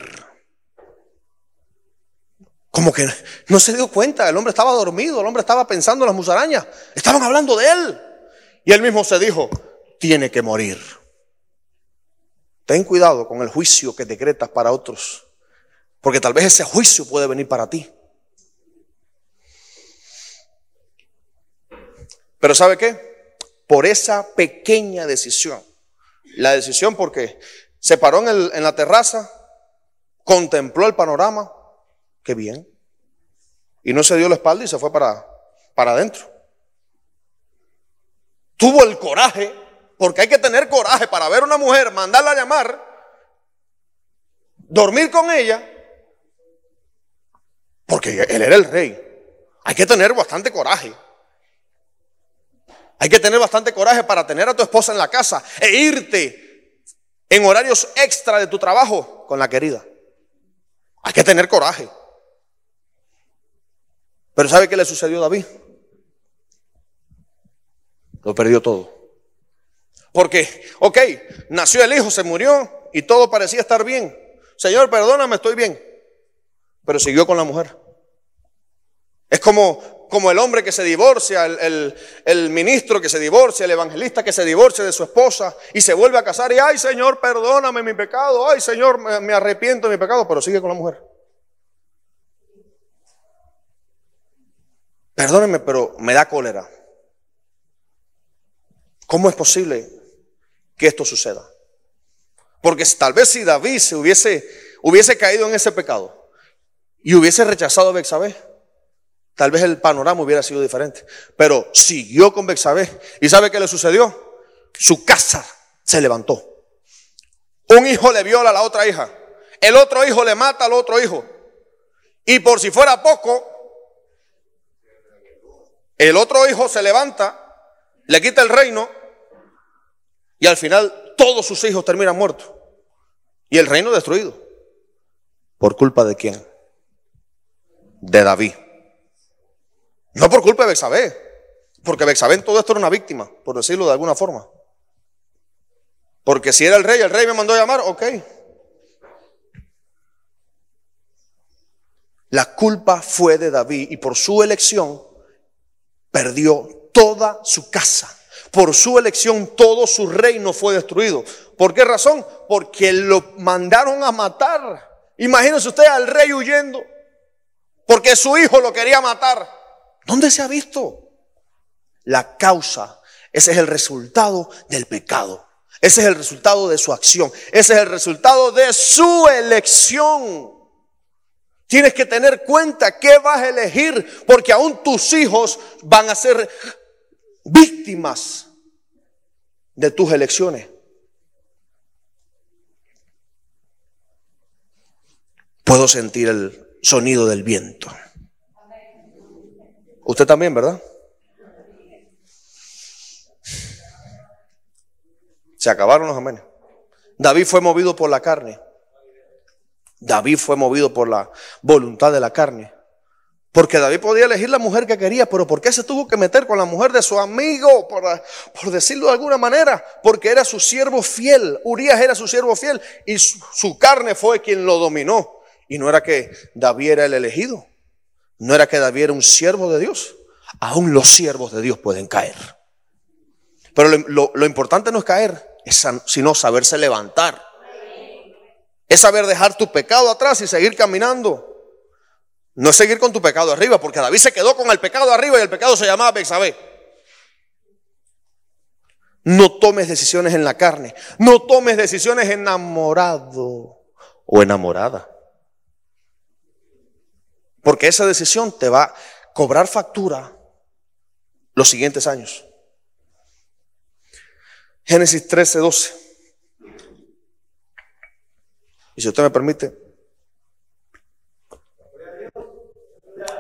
Como que no se dio cuenta, el hombre estaba dormido, el hombre estaba pensando en las musarañas, estaban hablando de él. Y él mismo se dijo, tiene que morir. Ten cuidado con el juicio que decretas para otros, porque tal vez ese juicio puede venir para ti. Pero ¿sabe qué? Por esa pequeña decisión, la decisión porque se paró en, la terraza, contempló el panorama, qué bien, y no se dio la espalda y se fue para, para adentro. Tuvo el coraje, porque hay que tener coraje para ver a una mujer, mandarla a llamar, dormir con ella, porque él era el rey. Hay que tener bastante coraje. Hay que tener bastante coraje para tener a tu esposa en la casa e irte en horarios extra de tu trabajo con la querida. Hay que tener coraje. Pero ¿sabe qué le sucedió a David? Lo perdió todo. Porque, ok, nació el hijo, se murió y todo parecía estar bien. Señor, perdóname, estoy bien. Pero siguió con la mujer. Es como como el hombre que se divorcia, el, ministro que se divorcia, el evangelista que se divorcia de su esposa y se vuelve a casar y, ay Señor, perdóname mi pecado, ay Señor, me, me arrepiento de mi pecado, pero sigue con la mujer. Perdóneme, pero me da cólera. ¿Cómo es posible que esto suceda? Porque tal vez si David se hubiese, hubiese caído en ese pecado y hubiese rechazado a Bexabé, Tal vez el panorama hubiera sido diferente. Pero siguió con Bexabé. ¿Y sabe qué le sucedió? Su casa se levantó. Un hijo le viola a la otra hija. El otro hijo le mata al otro hijo. Y por si fuera poco, el otro hijo se levanta, le quita el reino y al final todos sus hijos terminan muertos. Y el reino destruido. ¿Por culpa de quién? De David. No por culpa de Bexabé, porque Bexabé en todo esto era una víctima, por decirlo de alguna forma. Porque si era el rey, el rey me mandó a llamar, ok. La culpa fue de David y por su elección perdió toda su casa. Por su elección todo su reino fue destruido. ¿Por qué razón? Porque lo mandaron a matar. Imagínense usted al rey huyendo. Porque su hijo lo quería matar. ¿Dónde se ha visto? La causa, ese es el resultado del pecado. Ese es el resultado de su acción. Ese es el resultado de su elección. Tienes que tener cuenta qué vas a elegir, porque aún tus hijos van a ser víctimas de tus elecciones. Puedo sentir el sonido del viento. Usted también, ¿verdad? Se acabaron los amenes. David fue movido por la carne. David fue movido por la voluntad de la carne. Porque David podía elegir la mujer que quería, pero ¿por qué se tuvo que meter con la mujer de su amigo? Por, por decirlo de alguna manera, porque era su siervo fiel. Urias era su siervo fiel y su, su carne fue quien lo dominó. Y no era que David era el elegido. No era que David era un siervo de Dios. Aún los siervos de Dios pueden caer. Pero lo, importante no es caer, sino saberse levantar. Es saber dejar tu pecado atrás y seguir caminando. No es seguir con tu pecado arriba, porque David se quedó con el pecado arriba y el pecado se llamaba Bexabé. No tomes decisiones en la carne. No tomes decisiones enamorado o enamorada. Porque esa decisión te va a cobrar factura los siguientes años. Génesis 13, 12. Y si usted me permite,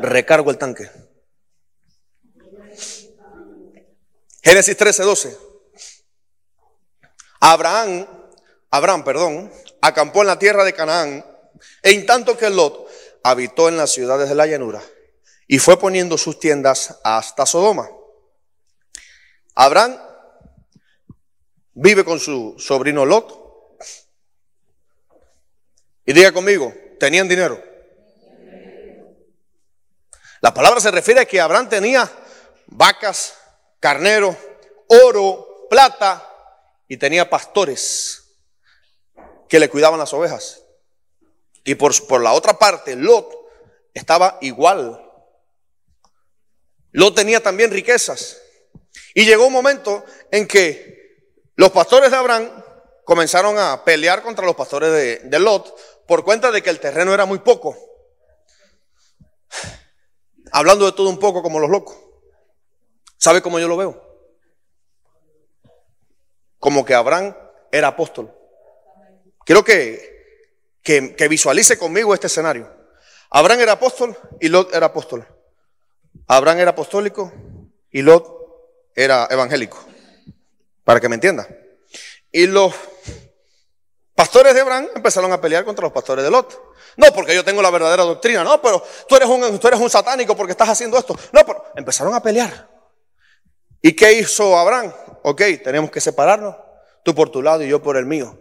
recargo el tanque. Génesis 13, 12. Abraham, Abraham, perdón, acampó en la tierra de Canaán, en tanto que Lot habitó en las ciudades de la llanura y fue poniendo sus tiendas hasta Sodoma. Abraham vive con su sobrino Lot. Y diga conmigo, tenían dinero. La palabra se refiere a que Abraham tenía vacas, carneros, oro, plata y tenía pastores que le cuidaban las ovejas. Y por, por la otra parte, Lot estaba igual. Lot tenía también riquezas. Y llegó un momento en que los pastores de Abraham comenzaron a pelear contra los pastores de, de Lot por cuenta de que el terreno era muy poco hablando de todo un poco como los locos. ¿Sabe cómo yo lo veo? Como que Abraham era apóstol. Quiero que, que, que visualice conmigo este escenario. Abraham era apóstol y Lot era apóstol. Abraham era apostólico y Lot era evangélico. Para que me entienda. Y los pastores de Abraham empezaron a pelear contra los pastores de Lot. No, porque yo tengo la verdadera doctrina. No, pero tú eres un, tú eres un satánico porque estás haciendo esto. No, pero empezaron a pelear. ¿Y qué hizo Abraham? Ok, tenemos que separarnos. Tú por tu lado y yo por el mío.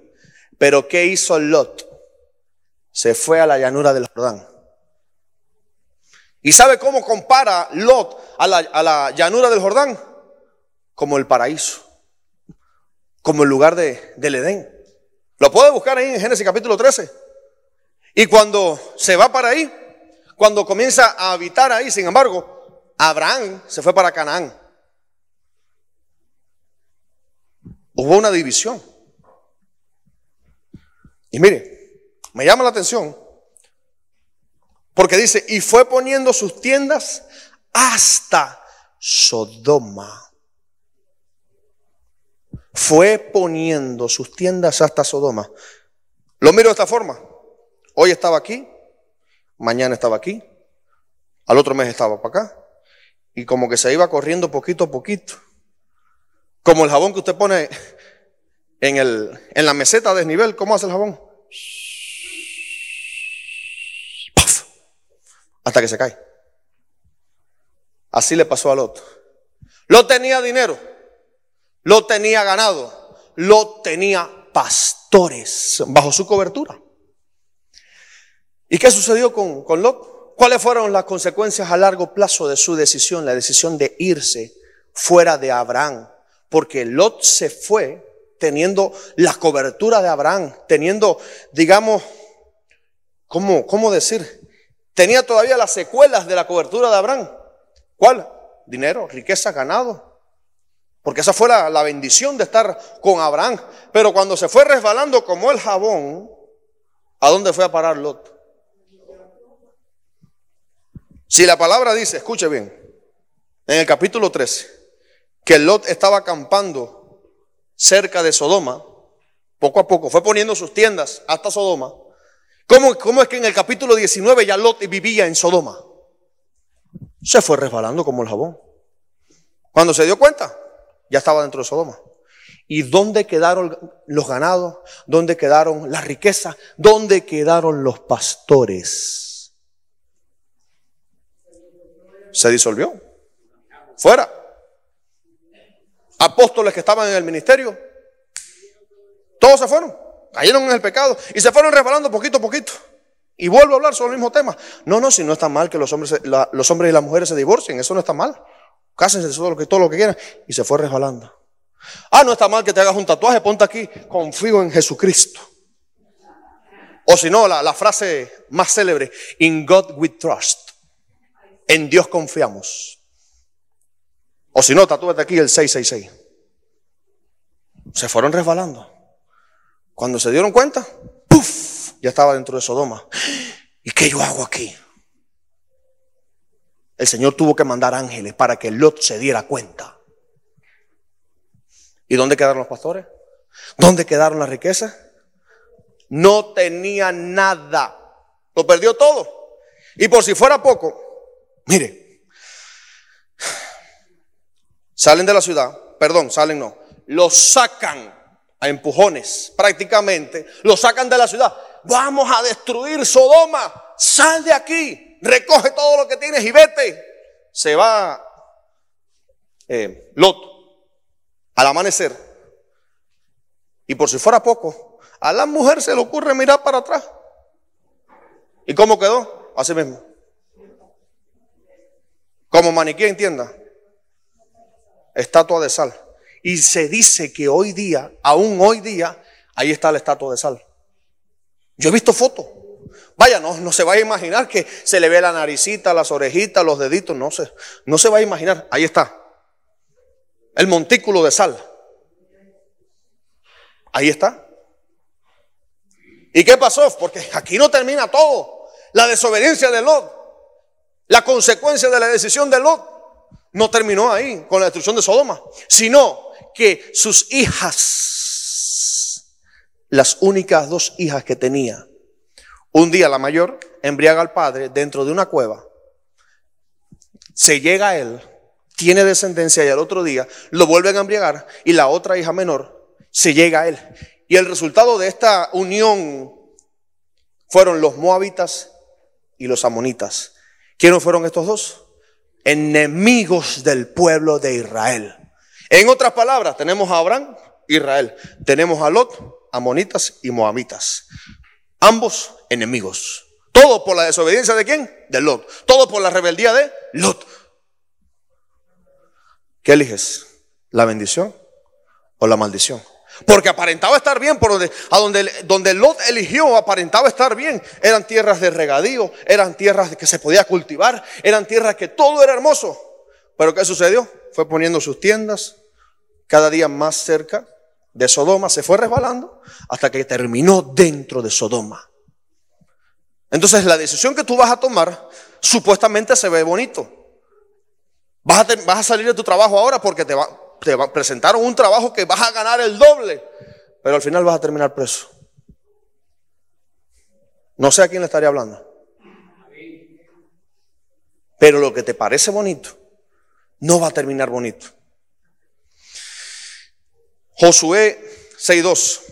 Pero ¿qué hizo Lot? Se fue a la llanura del Jordán. ¿Y sabe cómo compara Lot a la, a la llanura del Jordán? Como el paraíso. Como el lugar de, del Edén. Lo puede buscar ahí en Génesis capítulo 13. Y cuando se va para ahí, cuando comienza a habitar ahí, sin embargo, Abraham se fue para Canaán. Hubo una división. Y mire, me llama la atención porque dice, y fue poniendo sus tiendas hasta Sodoma. Fue poniendo sus tiendas hasta Sodoma. Lo miro de esta forma. Hoy estaba aquí, mañana estaba aquí, al otro mes estaba para acá, y como que se iba corriendo poquito a poquito. Como el jabón que usted pone en, el, en la meseta de desnivel, ¿cómo hace el jabón? Hasta que se cae. Así le pasó a Lot. Lot tenía dinero, Lot tenía ganado, Lot tenía pastores bajo su cobertura. ¿Y qué sucedió con, con Lot? ¿Cuáles fueron las consecuencias a largo plazo de su decisión, la decisión de irse fuera de Abraham? Porque Lot se fue teniendo la cobertura de Abraham, teniendo, digamos, ¿cómo, cómo decir? Tenía todavía las secuelas de la cobertura de Abraham. ¿Cuál? Dinero, riqueza, ganado. Porque esa fue la, la bendición de estar con Abraham. Pero cuando se fue resbalando como el jabón, ¿a dónde fue a parar Lot? Si la palabra dice, escuche bien, en el capítulo 13, que Lot estaba acampando cerca de Sodoma, poco a poco, fue poniendo sus tiendas hasta Sodoma. ¿Cómo, cómo es que en el capítulo 19 ya Lot vivía en Sodoma? Se fue resbalando como el jabón. Cuando se dio cuenta, ya estaba dentro de Sodoma. ¿Y dónde quedaron los ganados? ¿Dónde quedaron las riquezas? ¿Dónde quedaron los pastores? se disolvió. Fuera. Apóstoles que estaban en el ministerio, todos se fueron, cayeron en el pecado y se fueron resbalando poquito a poquito. Y vuelvo a hablar sobre el mismo tema. No, no, si no está mal que los hombres, los hombres y las mujeres se divorcien, eso no está mal. Cásense todo lo que, todo lo que quieran. Y se fue resbalando. Ah, no está mal que te hagas un tatuaje, ponte aquí, confío en Jesucristo. O si no, la, frase más célebre, in God we trust. En Dios confiamos. O si no, tatúate aquí el 666. Se fueron resbalando. Cuando se dieron cuenta, ¡puf! Ya estaba dentro de Sodoma. [gasps] ¿Y qué yo hago aquí? El Señor tuvo que mandar ángeles para que Lot se diera cuenta. ¿Y dónde quedaron los pastores? ¿Dónde quedaron las riquezas? No tenía nada. Lo perdió todo. Y por si fuera poco, mire, [sighs] salen de la ciudad, perdón, salen no, los sacan a empujones prácticamente, los sacan de la ciudad. Vamos a destruir Sodoma, sal de aquí, recoge todo lo que tienes y vete. Se va eh, Lot al amanecer. Y por si fuera poco, a la mujer se le ocurre mirar para atrás. ¿Y cómo quedó? Así mismo. Como maniquí, entienda. Estatua de sal. Y se dice que hoy día, aún hoy día, ahí está la estatua de sal. Yo he visto fotos. Vaya, no, no se va a imaginar que se le ve la naricita, las orejitas, los deditos. No se, no se va a imaginar. Ahí está. El montículo de sal. Ahí está. ¿Y qué pasó? Porque aquí no termina todo. La desobediencia de Lot, la consecuencia de la decisión de Lot, no terminó ahí con la destrucción de Sodoma, sino que sus hijas, las únicas dos hijas que tenía, un día la mayor embriaga al padre dentro de una cueva, se llega a él, tiene descendencia y al otro día lo vuelven a embriagar y la otra hija menor se llega a él. Y el resultado de esta unión fueron los moabitas y los amonitas. ¿Quiénes fueron estos dos? Enemigos del pueblo de Israel. En otras palabras, tenemos a Abraham, Israel. Tenemos a Lot, amonitas y moabitas. Ambos enemigos. Todo por la desobediencia de quién? De Lot. Todo por la rebeldía de Lot. ¿Qué eliges? ¿La bendición o la maldición? Porque aparentaba estar bien por donde, a donde, donde Lot eligió, aparentaba estar bien. Eran tierras de regadío, eran tierras que se podía cultivar, eran tierras que todo era hermoso. Pero ¿qué sucedió? Fue poniendo sus tiendas cada día más cerca de Sodoma, se fue resbalando hasta que terminó dentro de Sodoma. Entonces la decisión que tú vas a tomar supuestamente se ve bonito. Vas a, salir de tu trabajo ahora porque te, va, te presentaron un trabajo que vas a ganar el doble, pero al final vas a terminar preso. No sé a quién le estaría hablando. Pero lo que te parece bonito no va a terminar bonito. Josué 6.2.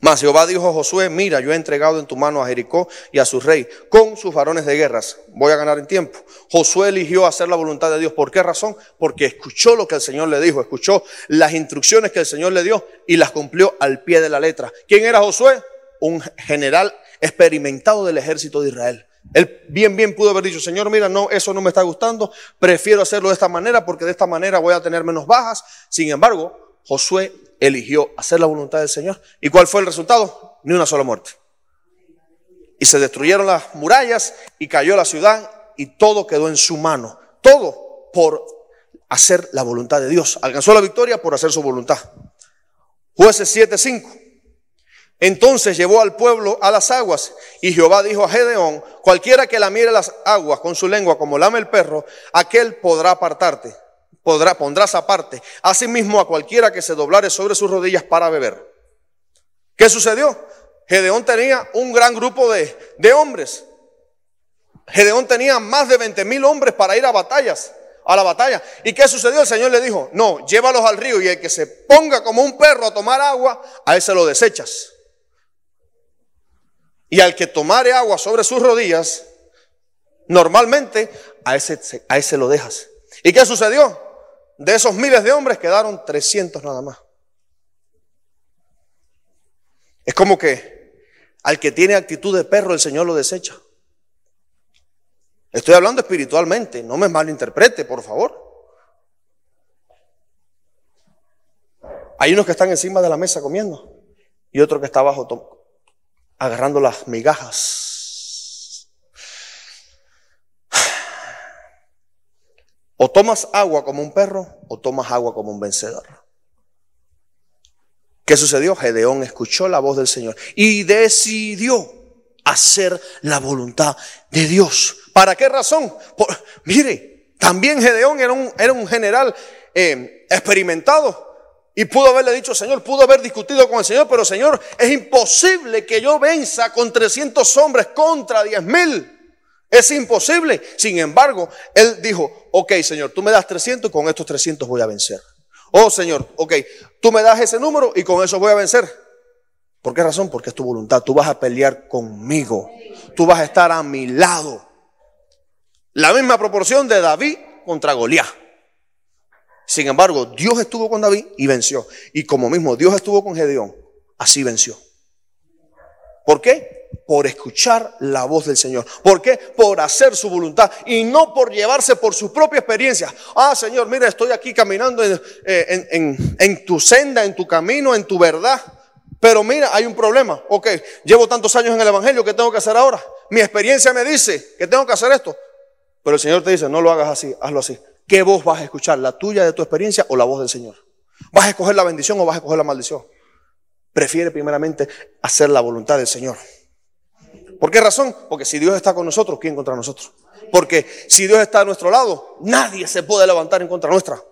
Mas Jehová dijo a Josué, mira, yo he entregado en tu mano a Jericó y a su rey con sus varones de guerras. Voy a ganar en tiempo. Josué eligió hacer la voluntad de Dios. ¿Por qué razón? Porque escuchó lo que el Señor le dijo, escuchó las instrucciones que el Señor le dio y las cumplió al pie de la letra. ¿Quién era Josué? Un general experimentado del ejército de Israel. Él bien, bien pudo haber dicho, Señor, mira, no, eso no me está gustando, prefiero hacerlo de esta manera porque de esta manera voy a tener menos bajas. Sin embargo, Josué eligió hacer la voluntad del Señor. ¿Y cuál fue el resultado? Ni una sola muerte. Y se destruyeron las murallas y cayó la ciudad y todo quedó en su mano. Todo por hacer la voluntad de Dios. Alcanzó la victoria por hacer su voluntad. Jueces 7:5. Entonces llevó al pueblo a las aguas y Jehová dijo a Gedeón, cualquiera que la mire las aguas con su lengua como lame el perro, aquel podrá apartarte podrá, pondrás aparte. Asimismo a cualquiera que se doblare sobre sus rodillas para beber. ¿Qué sucedió? Gedeón tenía un gran grupo de, de hombres. Gedeón tenía más de 20 mil hombres para ir a batallas, a la batalla. ¿Y qué sucedió? El Señor le dijo, no, llévalos al río y el que se ponga como un perro a tomar agua, a ese lo desechas. Y al que tomare agua sobre sus rodillas, normalmente a ese, a ese lo dejas. ¿Y qué sucedió? De esos miles de hombres quedaron 300 nada más. Es como que al que tiene actitud de perro el Señor lo desecha. Estoy hablando espiritualmente, no me malinterprete, por favor. Hay unos que están encima de la mesa comiendo y otro que está abajo agarrando las migajas. O tomas agua como un perro o tomas agua como un vencedor. ¿Qué sucedió? Gedeón escuchó la voz del Señor y decidió hacer la voluntad de Dios. ¿Para qué razón? mire, también Gedeón era un, era un general eh, experimentado. Y pudo haberle dicho, Señor, pudo haber discutido con el Señor, pero Señor, es imposible que yo venza con 300 hombres contra 10 mil. Es imposible. Sin embargo, él dijo, ok, Señor, tú me das 300 y con estos 300 voy a vencer. Oh, Señor, ok, tú me das ese número y con eso voy a vencer. ¿Por qué razón? Porque es tu voluntad. Tú vas a pelear conmigo. Tú vas a estar a mi lado. La misma proporción de David contra Goliat. Sin embargo, Dios estuvo con David y venció. Y como mismo Dios estuvo con Gedeón, así venció. ¿Por qué? Por escuchar la voz del Señor. ¿Por qué? Por hacer su voluntad y no por llevarse por su propia experiencia. Ah, Señor, mira, estoy aquí caminando en, eh, en tu senda, en tu camino, en tu verdad. Pero mira, hay un problema. Ok, llevo tantos años en el Evangelio, ¿qué tengo que hacer ahora? Mi experiencia me dice que tengo que hacer esto. Pero el Señor te dice, no lo hagas así, hazlo así. ¿Qué voz vas a escuchar? ¿La tuya de tu experiencia o la voz del Señor? ¿Vas a escoger la bendición o vas a escoger la maldición? Prefiere primeramente hacer la voluntad del Señor. ¿Por qué razón? Porque si Dios está con nosotros, ¿quién contra nosotros? Porque si Dios está a nuestro lado, nadie se puede levantar en contra nuestra.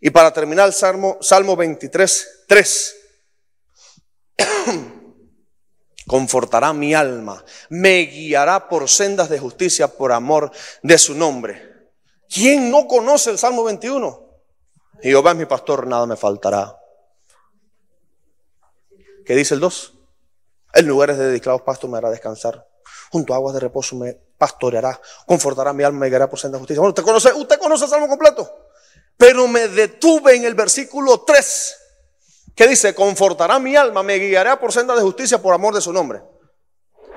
Y para terminar, Salmo, Salmo 23, 3. [clears throat] Confortará mi alma, me guiará por sendas de justicia por amor de su nombre. ¿Quién no conoce el Salmo 21? Jehová es mi pastor, nada me faltará. ¿Qué dice el 2? En lugares de dedicados pastos me hará descansar. Junto a aguas de reposo me pastoreará. Confortará mi alma y me guiará por sendas de justicia. Bueno, ¿usted conoce, usted conoce el Salmo completo. Pero me detuve en el versículo 3 que dice, confortará mi alma, me guiará por senda de justicia por amor de su nombre.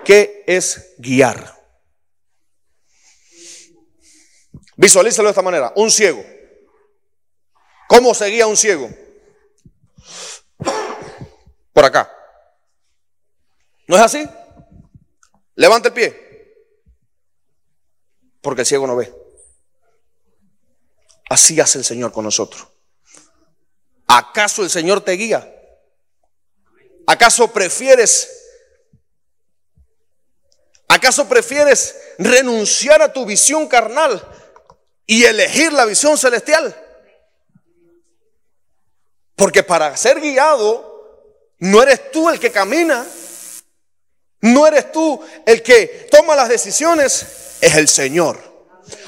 ¿Qué es guiar? Visualízalo de esta manera, un ciego. ¿Cómo se guía un ciego? Por acá. ¿No es así? Levanta el pie. Porque el ciego no ve. Así hace el Señor con nosotros. ¿Acaso el Señor te guía? ¿Acaso prefieres ¿Acaso prefieres renunciar a tu visión carnal y elegir la visión celestial? Porque para ser guiado no eres tú el que camina, no eres tú el que toma las decisiones, es el Señor.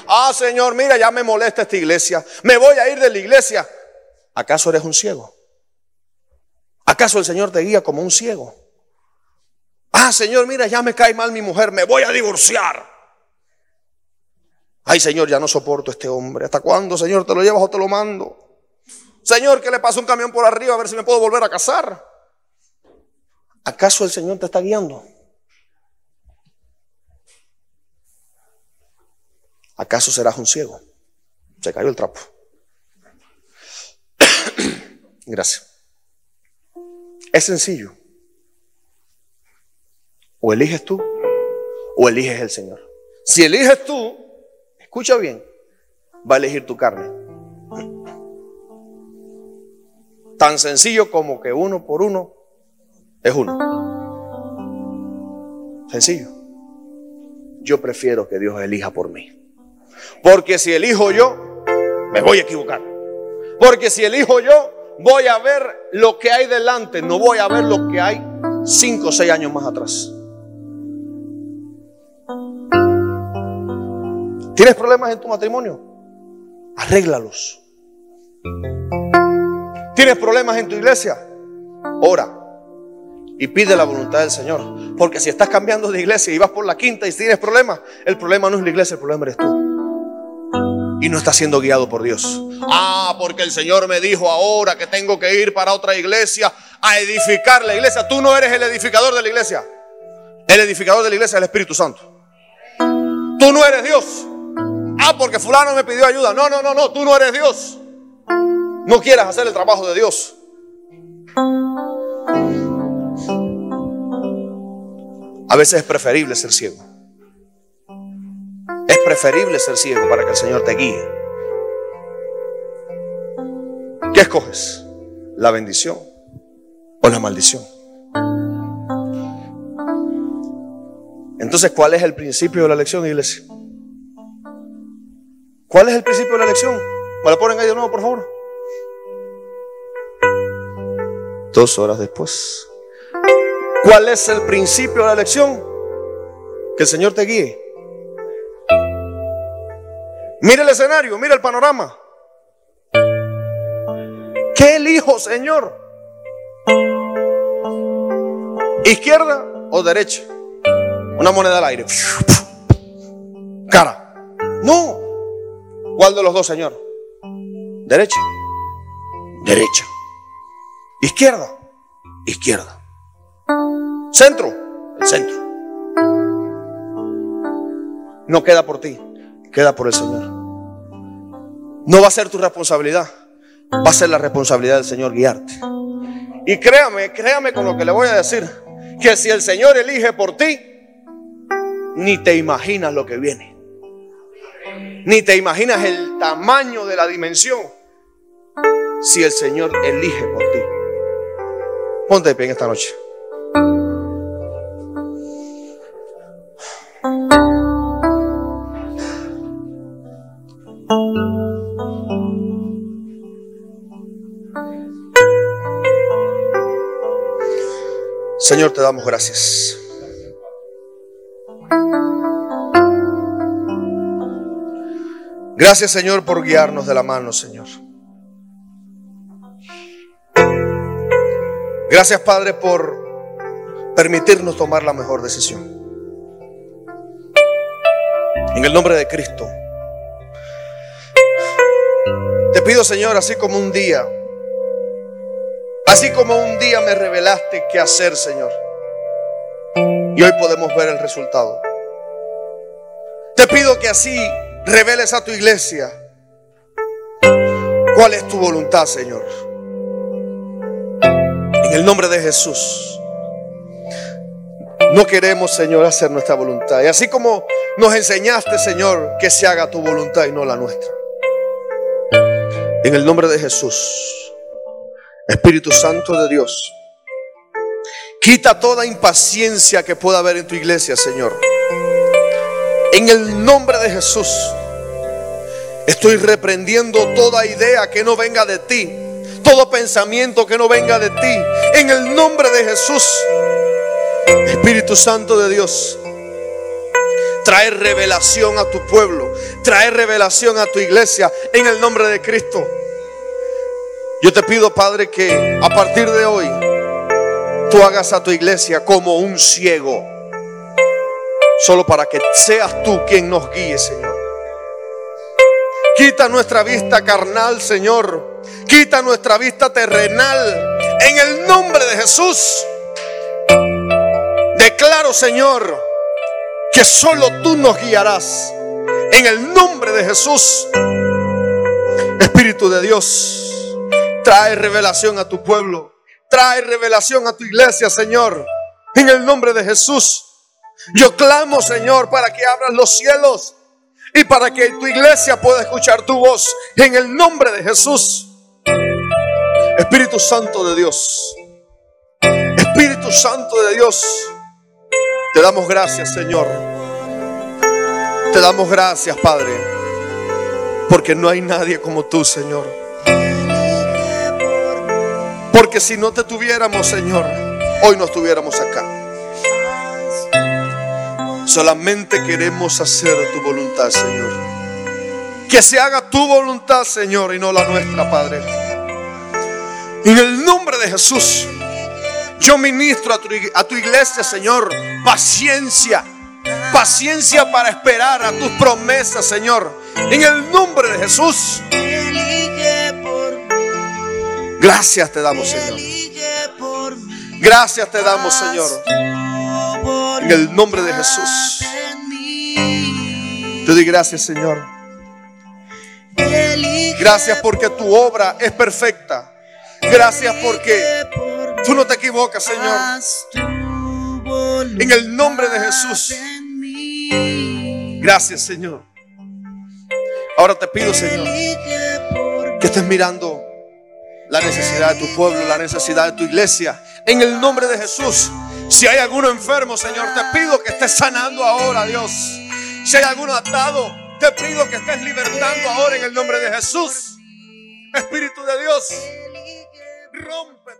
Ah, Señor, mira, ya me molesta esta iglesia, me voy a ir de la iglesia. ¿Acaso eres un ciego? ¿Acaso el Señor te guía como un ciego? Ah, Señor, mira, ya me cae mal mi mujer, me voy a divorciar. Ay, Señor, ya no soporto a este hombre. ¿Hasta cuándo, Señor, te lo llevas o te lo mando? Señor, que le pasa un camión por arriba a ver si me puedo volver a casar. ¿Acaso el Señor te está guiando? ¿Acaso serás un ciego? Se cayó el trapo. [coughs] Gracias. Es sencillo. O eliges tú o eliges el Señor. Si eliges tú, escucha bien, va a elegir tu carne. Tan sencillo como que uno por uno es uno. Sencillo. Yo prefiero que Dios elija por mí. Porque si elijo yo, me voy a equivocar. Porque si elijo yo, voy a ver lo que hay delante, no voy a ver lo que hay cinco o seis años más atrás. ¿Tienes problemas en tu matrimonio? Arréglalos. ¿Tienes problemas en tu iglesia? Ora y pide la voluntad del Señor. Porque si estás cambiando de iglesia y vas por la quinta y tienes problemas, el problema no es la iglesia, el problema eres tú y no está siendo guiado por Dios. Ah, porque el Señor me dijo ahora que tengo que ir para otra iglesia a edificar la iglesia. Tú no eres el edificador de la iglesia. El edificador de la iglesia es el Espíritu Santo. Tú no eres Dios. Ah, porque fulano me pidió ayuda. No, no, no, no, tú no eres Dios. No quieras hacer el trabajo de Dios. A veces es preferible ser ciego. Es preferible ser ciego para que el Señor te guíe. ¿Qué escoges? ¿La bendición o la maldición? Entonces, ¿cuál es el principio de la lección, iglesia? ¿Cuál es el principio de la elección? ¿Me la ponen ahí de nuevo, por favor? Dos horas después. ¿Cuál es el principio de la elección? Que el Señor te guíe. Mira el escenario, mira el panorama. ¿Qué elijo, Señor? ¿Izquierda o derecha? Una moneda al aire. Cara. No. ¿Cuál de los dos, Señor? Derecha. Derecha. Izquierda. Izquierda. Centro. El centro. No queda por ti, queda por el Señor. No va a ser tu responsabilidad, va a ser la responsabilidad del Señor guiarte. Y créame, créame con lo que le voy a decir, que si el Señor elige por ti, ni te imaginas lo que viene. Ni te imaginas el tamaño de la dimensión si el Señor elige por ti. Ponte de pie en esta noche. Señor, te damos gracias. Gracias, Señor, por guiarnos de la mano, Señor. Gracias, Padre, por permitirnos tomar la mejor decisión. En el nombre de Cristo. Te pido, Señor, así como un día, así como un día me revelaste qué hacer, Señor. Y hoy podemos ver el resultado. Te pido que así reveles a tu iglesia cuál es tu voluntad, Señor. En el nombre de Jesús. No queremos, Señor, hacer nuestra voluntad. Y así como nos enseñaste, Señor, que se haga tu voluntad y no la nuestra. En el nombre de Jesús, Espíritu Santo de Dios, quita toda impaciencia que pueda haber en tu iglesia, Señor. En el nombre de Jesús, estoy reprendiendo toda idea que no venga de ti, todo pensamiento que no venga de ti. En el nombre de Jesús, Espíritu Santo de Dios, trae revelación a tu pueblo, trae revelación a tu iglesia en el nombre de Cristo. Yo te pido, Padre, que a partir de hoy tú hagas a tu iglesia como un ciego Solo para que seas tú quien nos guíe, Señor. Quita nuestra vista carnal, Señor. Quita nuestra vista terrenal. En el nombre de Jesús. Declaro, Señor, que solo tú nos guiarás. En el nombre de Jesús. Espíritu de Dios, trae revelación a tu pueblo. Trae revelación a tu iglesia, Señor. En el nombre de Jesús. Yo clamo, Señor, para que abras los cielos y para que tu iglesia pueda escuchar tu voz en el nombre de Jesús. Espíritu Santo de Dios. Espíritu Santo de Dios. Te damos gracias, Señor. Te damos gracias, Padre. Porque no hay nadie como tú, Señor. Porque si no te tuviéramos, Señor, hoy no estuviéramos acá. Solamente queremos hacer tu voluntad, Señor. Que se haga tu voluntad, Señor, y no la nuestra, Padre. En el nombre de Jesús, yo ministro a tu, a tu iglesia, Señor, paciencia. Paciencia para esperar a tus promesas, Señor. En el nombre de Jesús. Gracias te damos, Señor. Gracias te damos, Señor. En el nombre de Jesús. Te doy gracias, Señor. Gracias porque tu obra es perfecta. Gracias porque tú no te equivocas, Señor. En el nombre de Jesús. Gracias, Señor. Ahora te pido, Señor, que estés mirando la necesidad de tu pueblo, la necesidad de tu iglesia. En el nombre de Jesús. Si hay alguno enfermo, Señor, te pido que estés sanando ahora, Dios. Si hay alguno atado, te pido que estés libertando ahora en el nombre de Jesús. Espíritu de Dios, rompe.